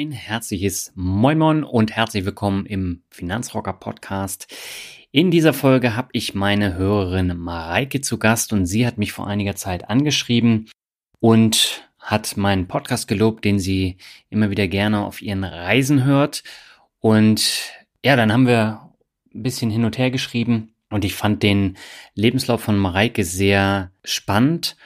Ein herzliches Moin und herzlich willkommen im Finanzrocker Podcast. In dieser Folge habe ich meine Hörerin Mareike zu Gast und sie hat mich vor einiger Zeit angeschrieben und hat meinen Podcast gelobt, den sie immer wieder gerne auf ihren Reisen hört. Und ja, dann haben wir ein bisschen hin und her geschrieben und ich fand den Lebenslauf von Mareike sehr spannend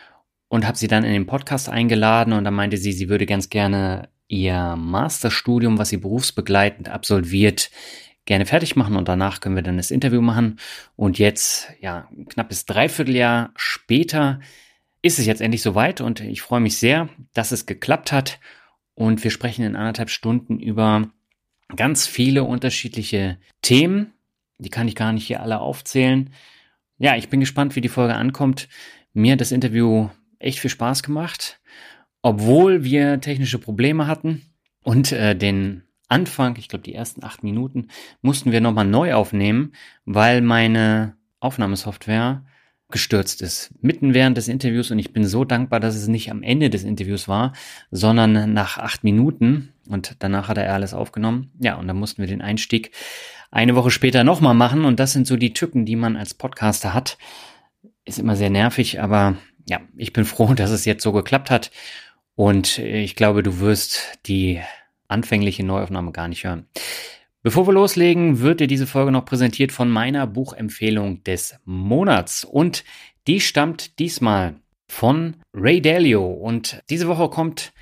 und habe sie dann in den Podcast eingeladen und da meinte sie, sie würde ganz gerne ihr Masterstudium, was sie berufsbegleitend absolviert, gerne fertig machen und danach können wir dann das Interview machen. Und jetzt, ja, knappes Dreivierteljahr später ist es jetzt endlich soweit und ich freue mich sehr, dass es geklappt hat. Und wir sprechen in anderthalb Stunden über ganz viele unterschiedliche Themen. Die kann ich gar nicht hier alle aufzählen. Ja, ich bin gespannt, wie die Folge ankommt. Mir hat das Interview echt viel Spaß gemacht obwohl wir technische Probleme hatten und äh, den Anfang, ich glaube die ersten acht Minuten, mussten wir nochmal neu aufnehmen, weil meine Aufnahmesoftware gestürzt ist. Mitten während des Interviews und ich bin so dankbar, dass es nicht am Ende des Interviews war, sondern nach acht Minuten und danach hat er alles aufgenommen. Ja, und dann mussten wir den Einstieg eine Woche später nochmal machen und das sind so die Tücken, die man als Podcaster hat. Ist immer sehr nervig, aber ja, ich bin froh, dass es jetzt so geklappt hat und ich glaube, du wirst die anfängliche Neuaufnahme gar nicht hören. Bevor wir loslegen, wird dir diese Folge noch präsentiert von meiner Buchempfehlung des Monats. Und die stammt diesmal von Ray Dalio. Und diese Woche kommt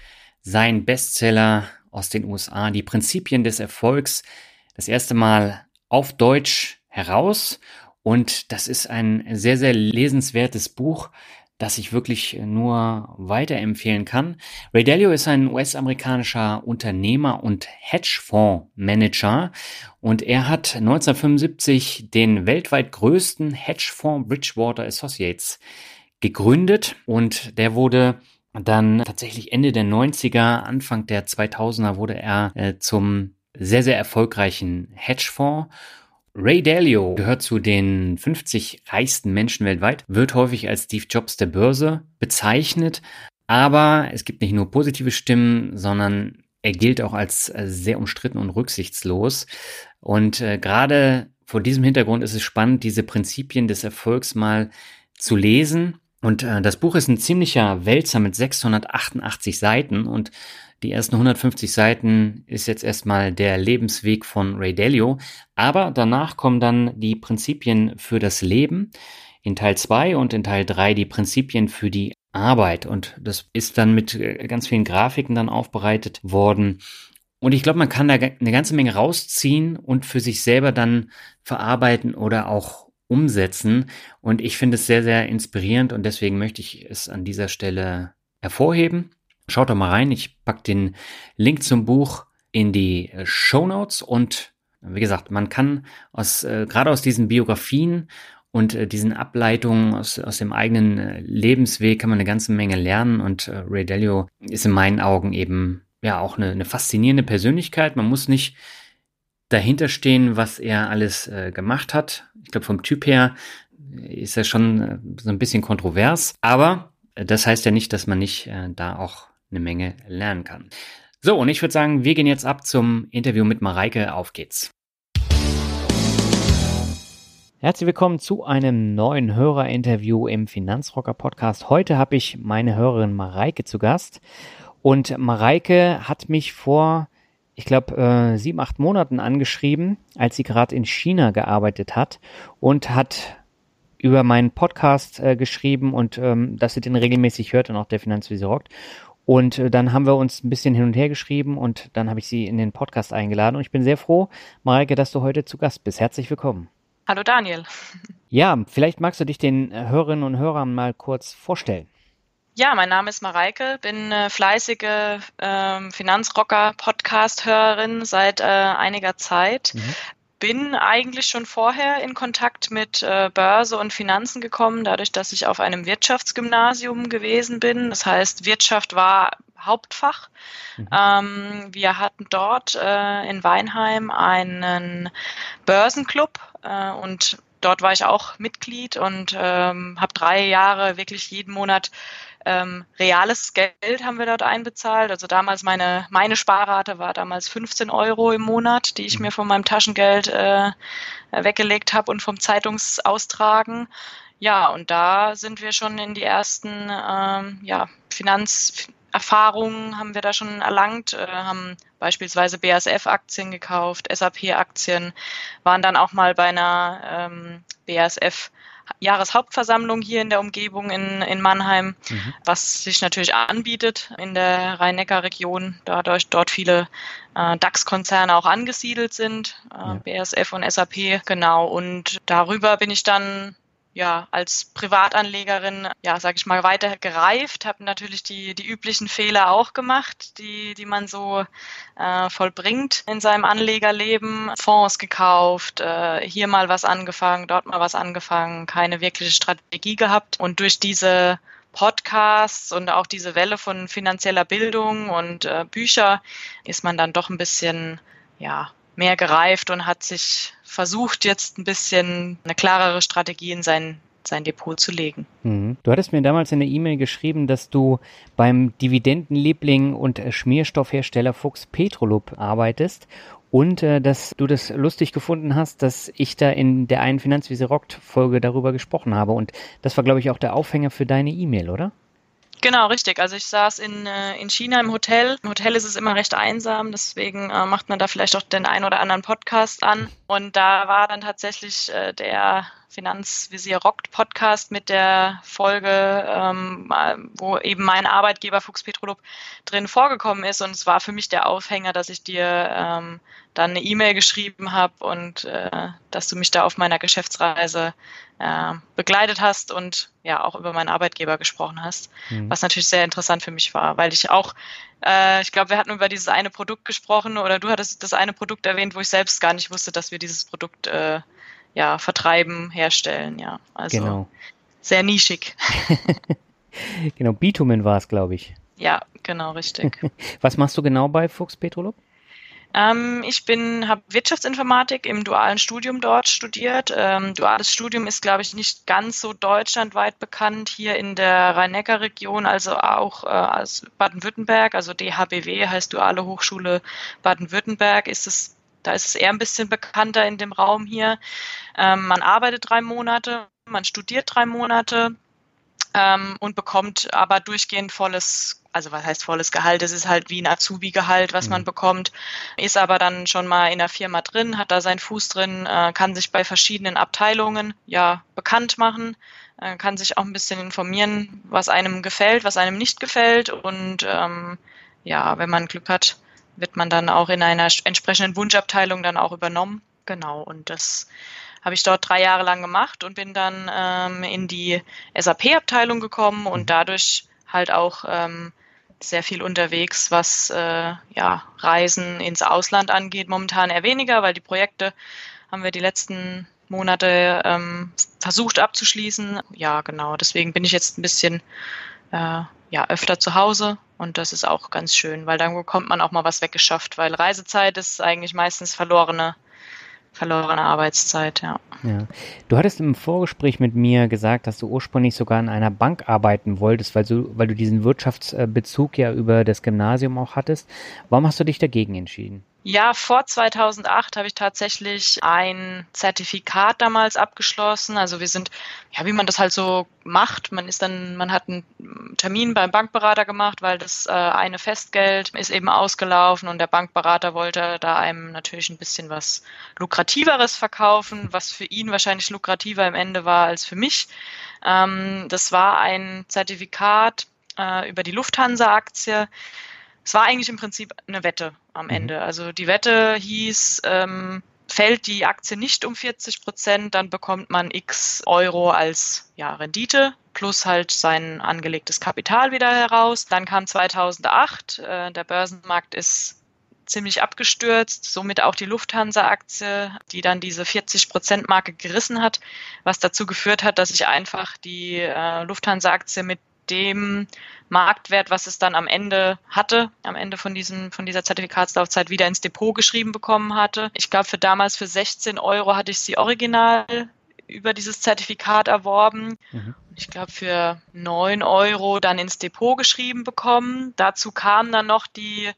sein Bestseller aus den USA, Die Prinzipien des Erfolgs, das erste Mal auf Deutsch heraus. Und das ist ein sehr, sehr lesenswertes Buch, das ich wirklich nur weiterempfehlen kann. Ray Dalio ist ein US-amerikanischer Unternehmer und Hedgefondsmanager und er hat 1975 den weltweit größten Hedgefonds Bridgewater Associates gegründet und der wurde dann tatsächlich Ende der 90er, Anfang der 2000er wurde er äh, zum sehr, sehr erfolgreichen Hedgefonds Ray Dalio gehört zu den 50 reichsten Menschen weltweit, wird häufig als Steve Jobs der Börse bezeichnet, aber es gibt nicht nur positive Stimmen, sondern er gilt auch als äh, sehr umstritten und rücksichtslos. Und äh, gerade vor diesem Hintergrund ist es spannend, diese Prinzipien des Erfolgs mal zu lesen. Und äh, das Buch ist ein ziemlicher Wälzer mit 688 Seiten und die ersten 150 Seiten ist jetzt erstmal der Lebensweg von Ray Dalio, aber danach kommen dann die Prinzipien für das Leben in Teil 2 und in Teil 3 die Prinzipien für die Arbeit und das ist dann mit äh, ganz vielen Grafiken dann aufbereitet worden. Und ich glaube, man kann da eine ganze Menge rausziehen und für sich selber dann verarbeiten oder auch umsetzen. Und ich finde es sehr, sehr inspirierend und deswegen möchte ich es an dieser Stelle hervorheben. Schaut doch mal rein. Ich pack den Link zum Buch in die äh, Show Notes und wie gesagt, man kann aus, äh, gerade aus diesen Biografien und äh, diesen Ableitungen aus, aus dem eigenen äh, Lebensweg kann man eine ganze Menge lernen und äh, Ray Dalio ist in meinen Augen eben ja auch eine, eine faszinierende Persönlichkeit. Man muss nicht dahinter stehen, was er alles äh, gemacht hat. Ich glaube, vom Typ her ist er schon äh, so ein bisschen kontrovers, aber äh, das heißt ja nicht, dass man nicht äh, da auch eine Menge lernen kann. So, und ich würde sagen, wir gehen jetzt ab zum Interview mit Mareike. Auf geht's. Herzlich willkommen zu einem neuen Hörerinterview im Finanzrocker Podcast. Heute habe ich meine Hörerin Mareike zu Gast. Und Mareike hat mich vor, ich glaube, äh, sieben, acht Monaten angeschrieben, als sie gerade in China gearbeitet hat und hat über meinen Podcast äh, geschrieben und ähm, dass sie den regelmäßig hört und auch der Finanzvisier rockt. Und äh, dann haben wir uns ein bisschen hin und her geschrieben und dann habe ich sie in den Podcast eingeladen. Und ich bin sehr froh, Mareike, dass du heute zu Gast bist. Herzlich willkommen. Hallo Daniel. Ja, vielleicht magst du dich den Hörerinnen und Hörern mal kurz vorstellen. Ja, mein Name ist Mareike, bin äh, fleißige äh, Finanzrocker-Podcast-Hörerin seit äh, einiger Zeit. Mhm. Bin eigentlich schon vorher in Kontakt mit äh, Börse und Finanzen gekommen, dadurch, dass ich auf einem Wirtschaftsgymnasium gewesen bin. Das heißt, Wirtschaft war Hauptfach. Mhm. Ähm, wir hatten dort äh, in Weinheim einen Börsenclub äh, und dort war ich auch Mitglied und ähm, habe drei Jahre wirklich jeden Monat ähm, reales Geld haben wir dort einbezahlt. Also damals meine, meine Sparrate war damals 15 Euro im Monat, die ich mhm. mir von meinem Taschengeld äh, weggelegt habe und vom Zeitungsaustragen. Ja, und da sind wir schon in die ersten ähm, ja, Finanz, Erfahrungen haben wir da schon erlangt, äh, haben beispielsweise BASF-Aktien gekauft, SAP-Aktien, waren dann auch mal bei einer ähm, BASF Jahreshauptversammlung hier in der Umgebung in, in Mannheim, mhm. was sich natürlich anbietet in der Rhein-Neckar-Region, dadurch dort viele äh, DAX-Konzerne auch angesiedelt sind, äh, ja. BASF und SAP, genau. Und darüber bin ich dann ja, als Privatanlegerin, ja, sag ich mal, weiter gereift, habe natürlich die, die üblichen Fehler auch gemacht, die, die man so äh, vollbringt in seinem Anlegerleben. Fonds gekauft, äh, hier mal was angefangen, dort mal was angefangen, keine wirkliche Strategie gehabt. Und durch diese Podcasts und auch diese Welle von finanzieller Bildung und äh, Bücher ist man dann doch ein bisschen, ja, mehr gereift und hat sich versucht, jetzt ein bisschen eine klarere Strategie in sein, sein Depot zu legen. Mhm. Du hattest mir damals in der E-Mail geschrieben, dass du beim Dividendenliebling und Schmierstoffhersteller Fuchs Petrolub arbeitest und äh, dass du das lustig gefunden hast, dass ich da in der einen Finanzwiese Rockt Folge darüber gesprochen habe. Und das war, glaube ich, auch der Aufhänger für deine E-Mail, oder? Genau, richtig. Also ich saß in, äh, in China im Hotel. Im Hotel ist es immer recht einsam, deswegen äh, macht man da vielleicht auch den ein oder anderen Podcast an. Und da war dann tatsächlich äh, der Finanzvisier Rockt Podcast mit der Folge, ähm, wo eben mein Arbeitgeber Fuchs Petrolub drin vorgekommen ist. Und es war für mich der Aufhänger, dass ich dir ähm, dann eine E-Mail geschrieben habe und dass du mich da auf meiner Geschäftsreise äh, begleitet hast und ja auch über meinen Arbeitgeber gesprochen hast, mhm. was natürlich sehr interessant für mich war, weil ich auch, äh, ich glaube, wir hatten über dieses eine Produkt gesprochen oder du hattest das eine Produkt erwähnt, wo ich selbst gar nicht wusste, dass wir dieses Produkt äh, ja, vertreiben, herstellen, ja. Also genau. sehr nischig. genau, Bitumen war es, glaube ich. Ja, genau, richtig. Was machst du genau bei Fuchs Petrolub? Ähm, ich habe Wirtschaftsinformatik im dualen Studium dort studiert. Ähm, duales Studium ist, glaube ich, nicht ganz so deutschlandweit bekannt hier in der Rhein-Neckar-Region, also auch äh, als Baden-Württemberg, also DHBW heißt Duale Hochschule Baden-Württemberg, ist es da ist es eher ein bisschen bekannter in dem Raum hier. Ähm, man arbeitet drei Monate, man studiert drei Monate ähm, und bekommt aber durchgehend volles, also was heißt volles Gehalt? Es ist halt wie ein Azubi-Gehalt, was mhm. man bekommt, ist aber dann schon mal in der Firma drin, hat da seinen Fuß drin, äh, kann sich bei verschiedenen Abteilungen ja bekannt machen, äh, kann sich auch ein bisschen informieren, was einem gefällt, was einem nicht gefällt und ähm, ja, wenn man Glück hat, wird man dann auch in einer entsprechenden Wunschabteilung dann auch übernommen. Genau, und das habe ich dort drei Jahre lang gemacht und bin dann ähm, in die SAP-Abteilung gekommen und mhm. dadurch halt auch ähm, sehr viel unterwegs, was äh, ja, Reisen ins Ausland angeht. Momentan eher weniger, weil die Projekte haben wir die letzten Monate ähm, versucht abzuschließen. Ja, genau. Deswegen bin ich jetzt ein bisschen äh, ja, öfter zu Hause und das ist auch ganz schön, weil dann bekommt man auch mal was weggeschafft, weil Reisezeit ist eigentlich meistens verlorene, verlorene Arbeitszeit, ja. ja. Du hattest im Vorgespräch mit mir gesagt, dass du ursprünglich sogar in einer Bank arbeiten wolltest, weil du, weil du diesen Wirtschaftsbezug ja über das Gymnasium auch hattest. Warum hast du dich dagegen entschieden? Ja, vor 2008 habe ich tatsächlich ein Zertifikat damals abgeschlossen. Also wir sind, ja, wie man das halt so macht. Man ist dann, man hat einen Termin beim Bankberater gemacht, weil das äh, eine Festgeld ist eben ausgelaufen und der Bankberater wollte da einem natürlich ein bisschen was lukrativeres verkaufen, was für ihn wahrscheinlich lukrativer im Ende war als für mich. Ähm, das war ein Zertifikat äh, über die Lufthansa-Aktie es war eigentlich im Prinzip eine Wette am mhm. Ende. Also die Wette hieß, ähm, fällt die Aktie nicht um 40 Prozent, dann bekommt man x Euro als ja, Rendite plus halt sein angelegtes Kapital wieder heraus. Dann kam 2008, äh, der Börsenmarkt ist ziemlich abgestürzt, somit auch die Lufthansa-Aktie, die dann diese 40-Prozent-Marke gerissen hat, was dazu geführt hat, dass ich einfach die äh, Lufthansa-Aktie mit dem Marktwert, was es dann am Ende hatte, am Ende von, diesem, von dieser Zertifikatslaufzeit wieder ins Depot geschrieben bekommen hatte. Ich glaube, für damals für 16 Euro hatte ich sie original über dieses Zertifikat erworben. Mhm. Ich glaube, für 9 Euro dann ins Depot geschrieben bekommen. Dazu kam dann noch die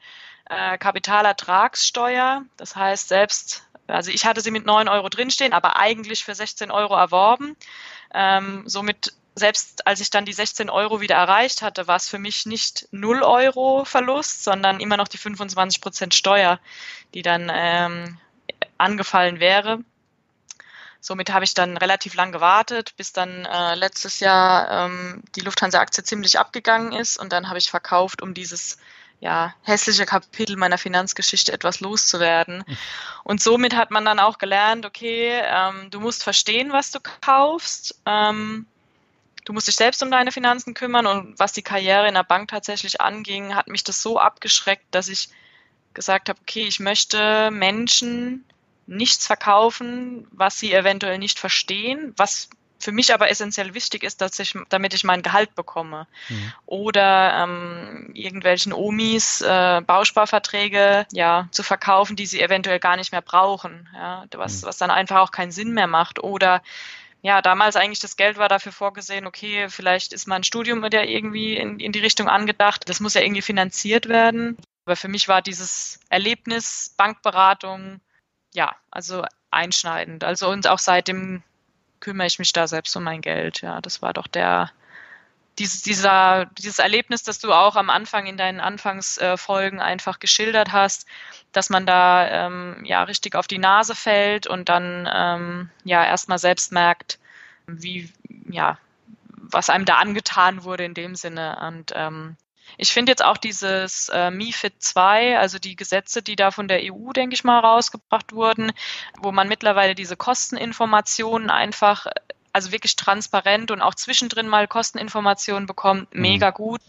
äh, Kapitalertragssteuer. Das heißt, selbst, also ich hatte sie mit 9 Euro drinstehen, aber eigentlich für 16 Euro erworben. Ähm, somit selbst als ich dann die 16 Euro wieder erreicht hatte, war es für mich nicht 0 Euro Verlust, sondern immer noch die 25 Prozent Steuer, die dann ähm, angefallen wäre. Somit habe ich dann relativ lang gewartet, bis dann äh, letztes Jahr ähm, die Lufthansa-Aktie ziemlich abgegangen ist und dann habe ich verkauft, um dieses ja, hässliche Kapitel meiner Finanzgeschichte etwas loszuwerden. Und somit hat man dann auch gelernt, okay, ähm, du musst verstehen, was du kaufst. Ähm, du musst dich selbst um deine Finanzen kümmern. Und was die Karriere in der Bank tatsächlich anging, hat mich das so abgeschreckt, dass ich gesagt habe, okay, ich möchte Menschen nichts verkaufen, was sie eventuell nicht verstehen, was für mich aber essentiell wichtig ist, dass ich, damit ich mein Gehalt bekomme. Mhm. Oder ähm, irgendwelchen Omis äh, Bausparverträge ja, zu verkaufen, die sie eventuell gar nicht mehr brauchen, ja, was, mhm. was dann einfach auch keinen Sinn mehr macht. Oder ja, damals eigentlich das Geld war dafür vorgesehen, okay, vielleicht ist mein Studium ja irgendwie in, in die Richtung angedacht. Das muss ja irgendwie finanziert werden. Aber für mich war dieses Erlebnis Bankberatung, ja, also einschneidend. Also und auch seitdem kümmere ich mich da selbst um mein Geld. Ja, das war doch der, dieses, dieser, dieses Erlebnis, das du auch am Anfang in deinen Anfangsfolgen einfach geschildert hast, dass man da ähm, ja richtig auf die Nase fällt und dann ähm, ja erstmal selbst merkt, wie, ja, was einem da angetan wurde in dem Sinne. Und ähm, ich finde jetzt auch dieses äh, MIFID 2, also die Gesetze, die da von der EU, denke ich mal, rausgebracht wurden, wo man mittlerweile diese Kosteninformationen einfach also wirklich transparent und auch zwischendrin mal Kosteninformationen bekommt, mhm. mega gut.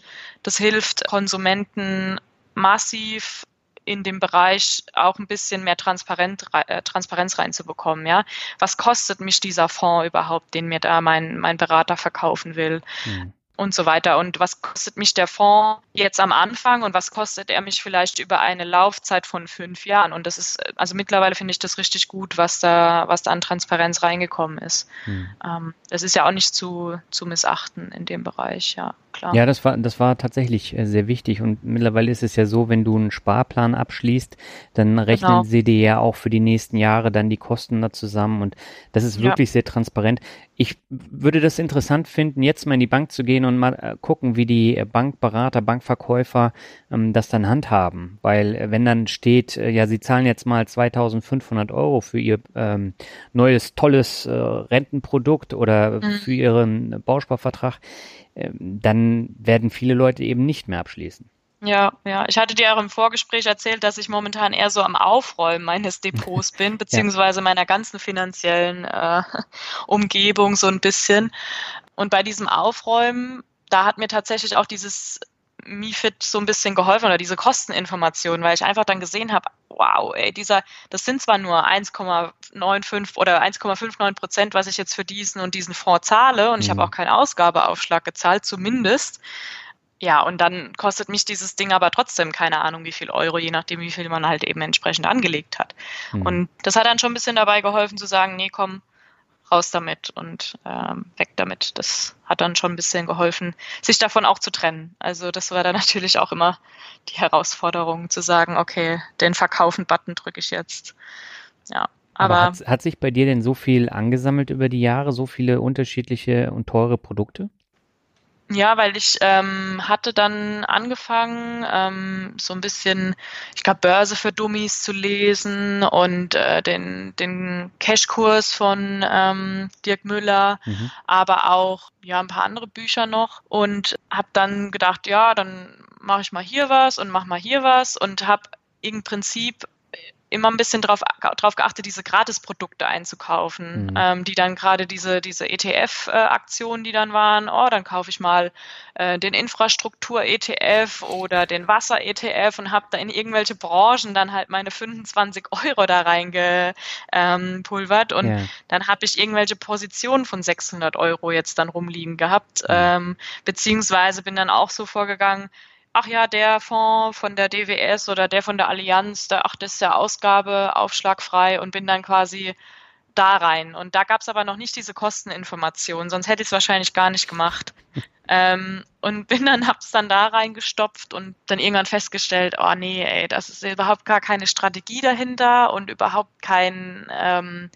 Das hilft Konsumenten massiv in dem Bereich auch ein bisschen mehr Transparenz, äh, Transparenz reinzubekommen. Ja, was kostet mich dieser Fonds überhaupt, den mir da mein mein Berater verkaufen will? Mhm und so weiter. Und was kostet mich der Fonds jetzt am Anfang und was kostet er mich vielleicht über eine Laufzeit von fünf Jahren? Und das ist, also mittlerweile finde ich das richtig gut, was da, was da an Transparenz reingekommen ist. Hm. Ähm, das ist ja auch nicht zu, zu missachten in dem Bereich, ja, klar. Ja, das war, das war tatsächlich äh, sehr wichtig. Und mittlerweile ist es ja so, wenn du einen Sparplan abschließt, dann rechnen genau. sie dir ja auch für die nächsten Jahre dann die Kosten da zusammen. Und das ist wirklich ja. sehr transparent. Ich würde das interessant finden, jetzt mal in die Bank zu gehen und mal äh, gucken, wie die Bankberater, Bankverkäufer ähm, das dann handhaben. Weil äh, wenn dann steht, äh, ja, sie zahlen jetzt mal 2500 Euro für ihr ähm, neues, tolles äh, Rentenprodukt oder mhm. für ihren Bausparvertrag, äh, dann werden viele Leute eben nicht mehr abschließen. Ja, ja. Ich hatte dir auch im Vorgespräch erzählt, dass ich momentan eher so am Aufräumen meines Depots bin, beziehungsweise meiner ganzen finanziellen äh, Umgebung so ein bisschen. Und bei diesem Aufräumen, da hat mir tatsächlich auch dieses MiFID so ein bisschen geholfen oder diese Kosteninformation, weil ich einfach dann gesehen habe, wow, ey, dieser, das sind zwar nur 1,95 oder 1,59 Prozent, was ich jetzt für diesen und diesen Fonds zahle und mhm. ich habe mhm. auch keinen Ausgabeaufschlag gezahlt, zumindest. Ja, und dann kostet mich dieses Ding aber trotzdem keine Ahnung wie viel Euro, je nachdem, wie viel man halt eben entsprechend angelegt hat. Mhm. Und das hat dann schon ein bisschen dabei geholfen zu sagen, nee, komm, raus damit und ähm, weg damit. Das hat dann schon ein bisschen geholfen, sich davon auch zu trennen. Also das war dann natürlich auch immer die Herausforderung, zu sagen, okay, den Verkaufen-Button drücke ich jetzt. Ja. Aber, aber hat, hat sich bei dir denn so viel angesammelt über die Jahre, so viele unterschiedliche und teure Produkte? Ja, weil ich ähm, hatte dann angefangen, ähm, so ein bisschen, ich glaube, Börse für Dummies zu lesen und äh, den, den Cashkurs von ähm, Dirk Müller, mhm. aber auch ja ein paar andere Bücher noch und habe dann gedacht, ja, dann mache ich mal hier was und mache mal hier was und habe im Prinzip immer ein bisschen darauf drauf geachtet, diese Gratisprodukte einzukaufen, mhm. ähm, die dann gerade diese, diese ETF-Aktionen, die dann waren, oh, dann kaufe ich mal äh, den Infrastruktur-ETF oder den Wasser-ETF und habe da in irgendwelche Branchen dann halt meine 25 Euro da reingepulvert und ja. dann habe ich irgendwelche Positionen von 600 Euro jetzt dann rumliegen gehabt, ähm, beziehungsweise bin dann auch so vorgegangen, ach ja, der Fonds von der DWS oder der von der Allianz, der, ach, das ist ja Ausgabe aufschlagfrei und bin dann quasi da rein. Und da gab es aber noch nicht diese Kosteninformation, sonst hätte ich es wahrscheinlich gar nicht gemacht. ähm, und bin dann, hab's dann da reingestopft und dann irgendwann festgestellt, oh nee, ey, das ist überhaupt gar keine Strategie dahinter und überhaupt kein ähm,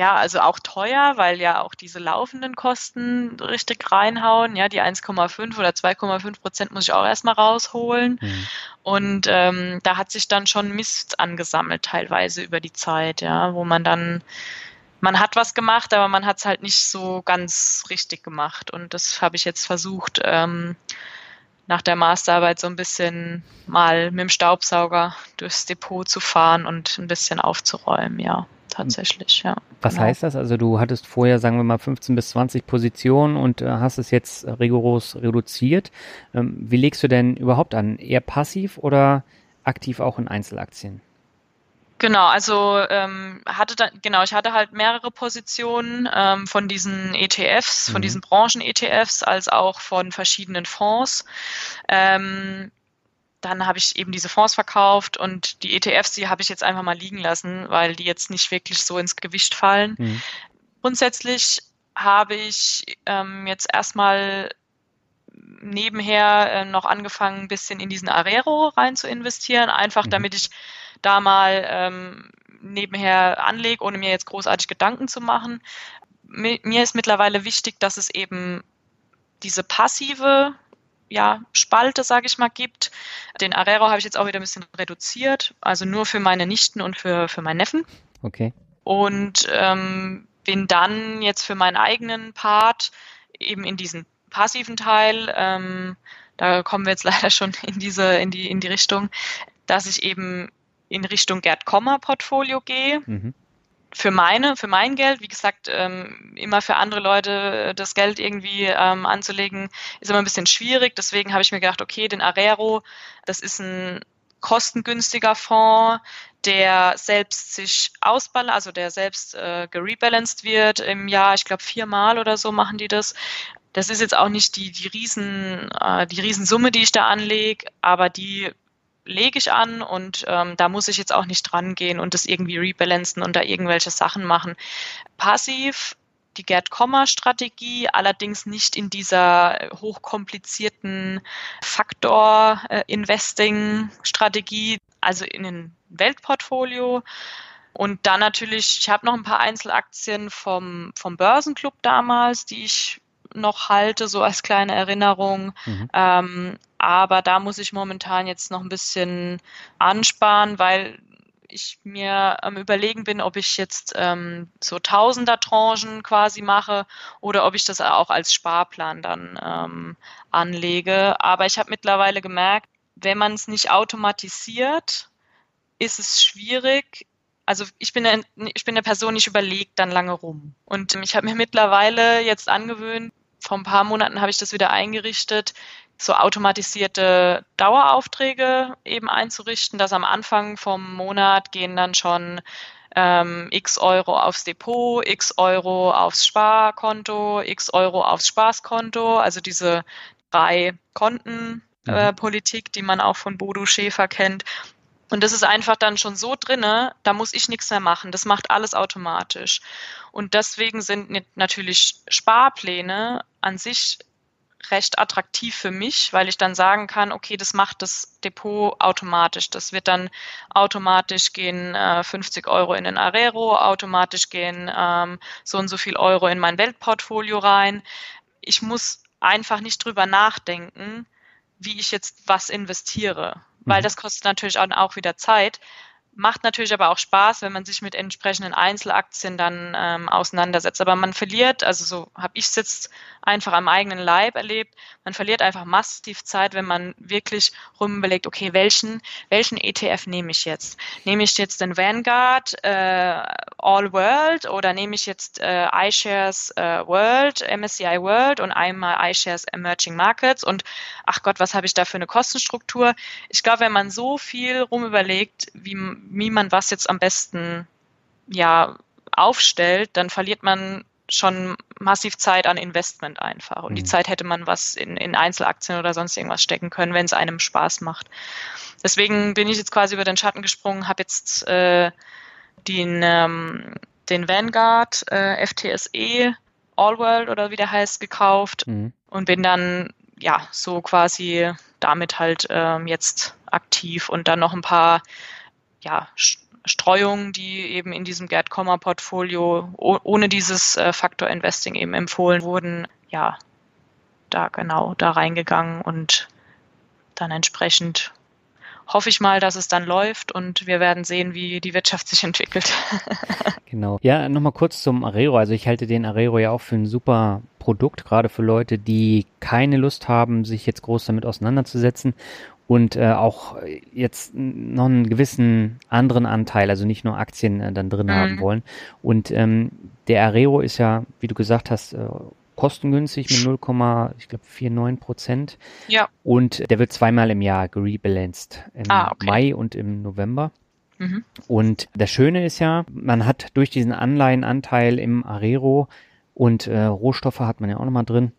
ja, also auch teuer, weil ja auch diese laufenden Kosten richtig reinhauen. Ja, die 1,5 oder 2,5 Prozent muss ich auch erstmal rausholen. Mhm. Und ähm, da hat sich dann schon Mist angesammelt, teilweise über die Zeit, ja, wo man dann, man hat was gemacht, aber man hat es halt nicht so ganz richtig gemacht. Und das habe ich jetzt versucht, ähm, nach der Masterarbeit so ein bisschen mal mit dem Staubsauger durchs Depot zu fahren und ein bisschen aufzuräumen, ja tatsächlich, ja. Was genau. heißt das? Also du hattest vorher, sagen wir mal, 15 bis 20 Positionen und äh, hast es jetzt rigoros reduziert. Ähm, wie legst du denn überhaupt an? Eher passiv oder aktiv auch in Einzelaktien? Genau, also ähm, hatte dann, genau, ich hatte halt mehrere Positionen ähm, von diesen ETFs, mhm. von diesen Branchen-ETFs, als auch von verschiedenen Fonds. Ähm, dann habe ich eben diese Fonds verkauft und die ETFs, die habe ich jetzt einfach mal liegen lassen, weil die jetzt nicht wirklich so ins Gewicht fallen. Mhm. Grundsätzlich habe ich ähm, jetzt erstmal nebenher äh, noch angefangen, ein bisschen in diesen Arero rein zu investieren, einfach mhm. damit ich da mal ähm, nebenher anlege, ohne mir jetzt großartig Gedanken zu machen. Mir ist mittlerweile wichtig, dass es eben diese passive ja, Spalte, sage ich mal, gibt. Den Arero habe ich jetzt auch wieder ein bisschen reduziert, also nur für meine Nichten und für, für meinen Neffen. Okay. Und ähm, bin dann jetzt für meinen eigenen Part eben in diesen passiven Teil, ähm, da kommen wir jetzt leider schon in diese, in die, in die Richtung, dass ich eben in Richtung Gerd Kommer Portfolio gehe. Mhm für meine, für mein Geld, wie gesagt, ähm, immer für andere Leute das Geld irgendwie ähm, anzulegen, ist immer ein bisschen schwierig. Deswegen habe ich mir gedacht, okay, den Arero, das ist ein kostengünstiger Fonds, der selbst sich ausbalanciert, also der selbst äh, gerebalanced wird im Jahr, ich glaube viermal oder so machen die das. Das ist jetzt auch nicht die, die Riesen, äh, die Riesensumme, die ich da anlege, aber die lege ich an und ähm, da muss ich jetzt auch nicht dran gehen und das irgendwie rebalancen und da irgendwelche Sachen machen. Passiv die Gerd-Komma-Strategie, allerdings nicht in dieser hochkomplizierten Faktor-Investing-Strategie, also in ein Weltportfolio. Und dann natürlich, ich habe noch ein paar Einzelaktien vom, vom Börsenclub damals, die ich noch halte, so als kleine Erinnerung. Mhm. Ähm, aber da muss ich momentan jetzt noch ein bisschen ansparen, weil ich mir am Überlegen bin, ob ich jetzt ähm, so Tausender-Tranchen quasi mache oder ob ich das auch als Sparplan dann ähm, anlege. Aber ich habe mittlerweile gemerkt, wenn man es nicht automatisiert, ist es schwierig. Also ich bin eine, ich bin eine Person, ich überlege dann lange rum. Und ich habe mir mittlerweile jetzt angewöhnt, vor ein paar Monaten habe ich das wieder eingerichtet, so automatisierte Daueraufträge eben einzurichten, dass am Anfang vom Monat gehen dann schon ähm, x Euro aufs Depot, x Euro aufs Sparkonto, x Euro aufs Spaßkonto, also diese drei Kontenpolitik, äh, mhm. die man auch von Bodo Schäfer kennt. Und das ist einfach dann schon so drinne, da muss ich nichts mehr machen. Das macht alles automatisch. Und deswegen sind natürlich Sparpläne an sich recht attraktiv für mich, weil ich dann sagen kann, okay, das macht das Depot automatisch. Das wird dann automatisch gehen äh, 50 Euro in den Arero, automatisch gehen ähm, so und so viel Euro in mein Weltportfolio rein. Ich muss einfach nicht drüber nachdenken, wie ich jetzt was investiere, weil mhm. das kostet natürlich auch wieder Zeit. Macht natürlich aber auch Spaß, wenn man sich mit entsprechenden Einzelaktien dann ähm, auseinandersetzt. Aber man verliert, also so habe ich es jetzt einfach am eigenen Leib erlebt, man verliert einfach massiv Zeit, wenn man wirklich rumbelegt, okay, welchen, welchen ETF nehme ich jetzt? Nehme ich jetzt den Vanguard äh, All World oder nehme ich jetzt äh, iShares äh, World, MSCI World und einmal iShares Emerging Markets und ach Gott, was habe ich da für eine Kostenstruktur? Ich glaube, wenn man so viel rumüberlegt, wie wie man was jetzt am besten ja aufstellt, dann verliert man schon massiv Zeit an Investment einfach. Und die mhm. Zeit hätte man was in, in Einzelaktien oder sonst irgendwas stecken können, wenn es einem Spaß macht. Deswegen bin ich jetzt quasi über den Schatten gesprungen, habe jetzt äh, den, ähm, den Vanguard äh, FTSE All World oder wie der heißt gekauft mhm. und bin dann ja so quasi damit halt ähm, jetzt aktiv und dann noch ein paar ja, Streuungen, die eben in diesem Gerd Kommer Portfolio ohne dieses äh, Faktor Investing eben empfohlen wurden, ja, da genau da reingegangen und dann entsprechend hoffe ich mal, dass es dann läuft und wir werden sehen, wie die Wirtschaft sich entwickelt. genau. Ja, nochmal kurz zum Arero. Also ich halte den Arero ja auch für ein super Produkt, gerade für Leute, die keine Lust haben, sich jetzt groß damit auseinanderzusetzen und äh, auch jetzt noch einen gewissen anderen Anteil, also nicht nur Aktien äh, dann drin mhm. haben wollen. Und ähm, der Arero ist ja, wie du gesagt hast, äh, kostengünstig mit 0, ich glaube 49 Prozent. Ja. Und der wird zweimal im Jahr gerebalanced, im ah, okay. Mai und im November. Mhm. Und das Schöne ist ja, man hat durch diesen Anleihenanteil im Arero und äh, Rohstoffe hat man ja auch nochmal drin,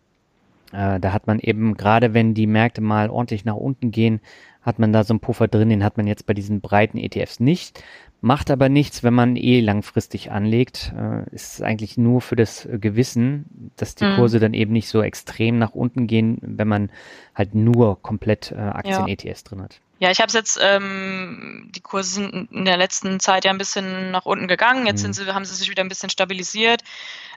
äh, da hat man eben, gerade wenn die Märkte mal ordentlich nach unten gehen, hat man da so einen Puffer drin, den hat man jetzt bei diesen breiten ETFs nicht. Macht aber nichts, wenn man eh langfristig anlegt. Äh, ist eigentlich nur für das Gewissen, dass die mhm. Kurse dann eben nicht so extrem nach unten gehen, wenn man halt nur komplett äh, Aktien-ETFs ja. drin hat. Ja, ich habe es jetzt, ähm, die Kurse sind in der letzten Zeit ja ein bisschen nach unten gegangen. Jetzt mhm. sind sie, haben sie sich wieder ein bisschen stabilisiert.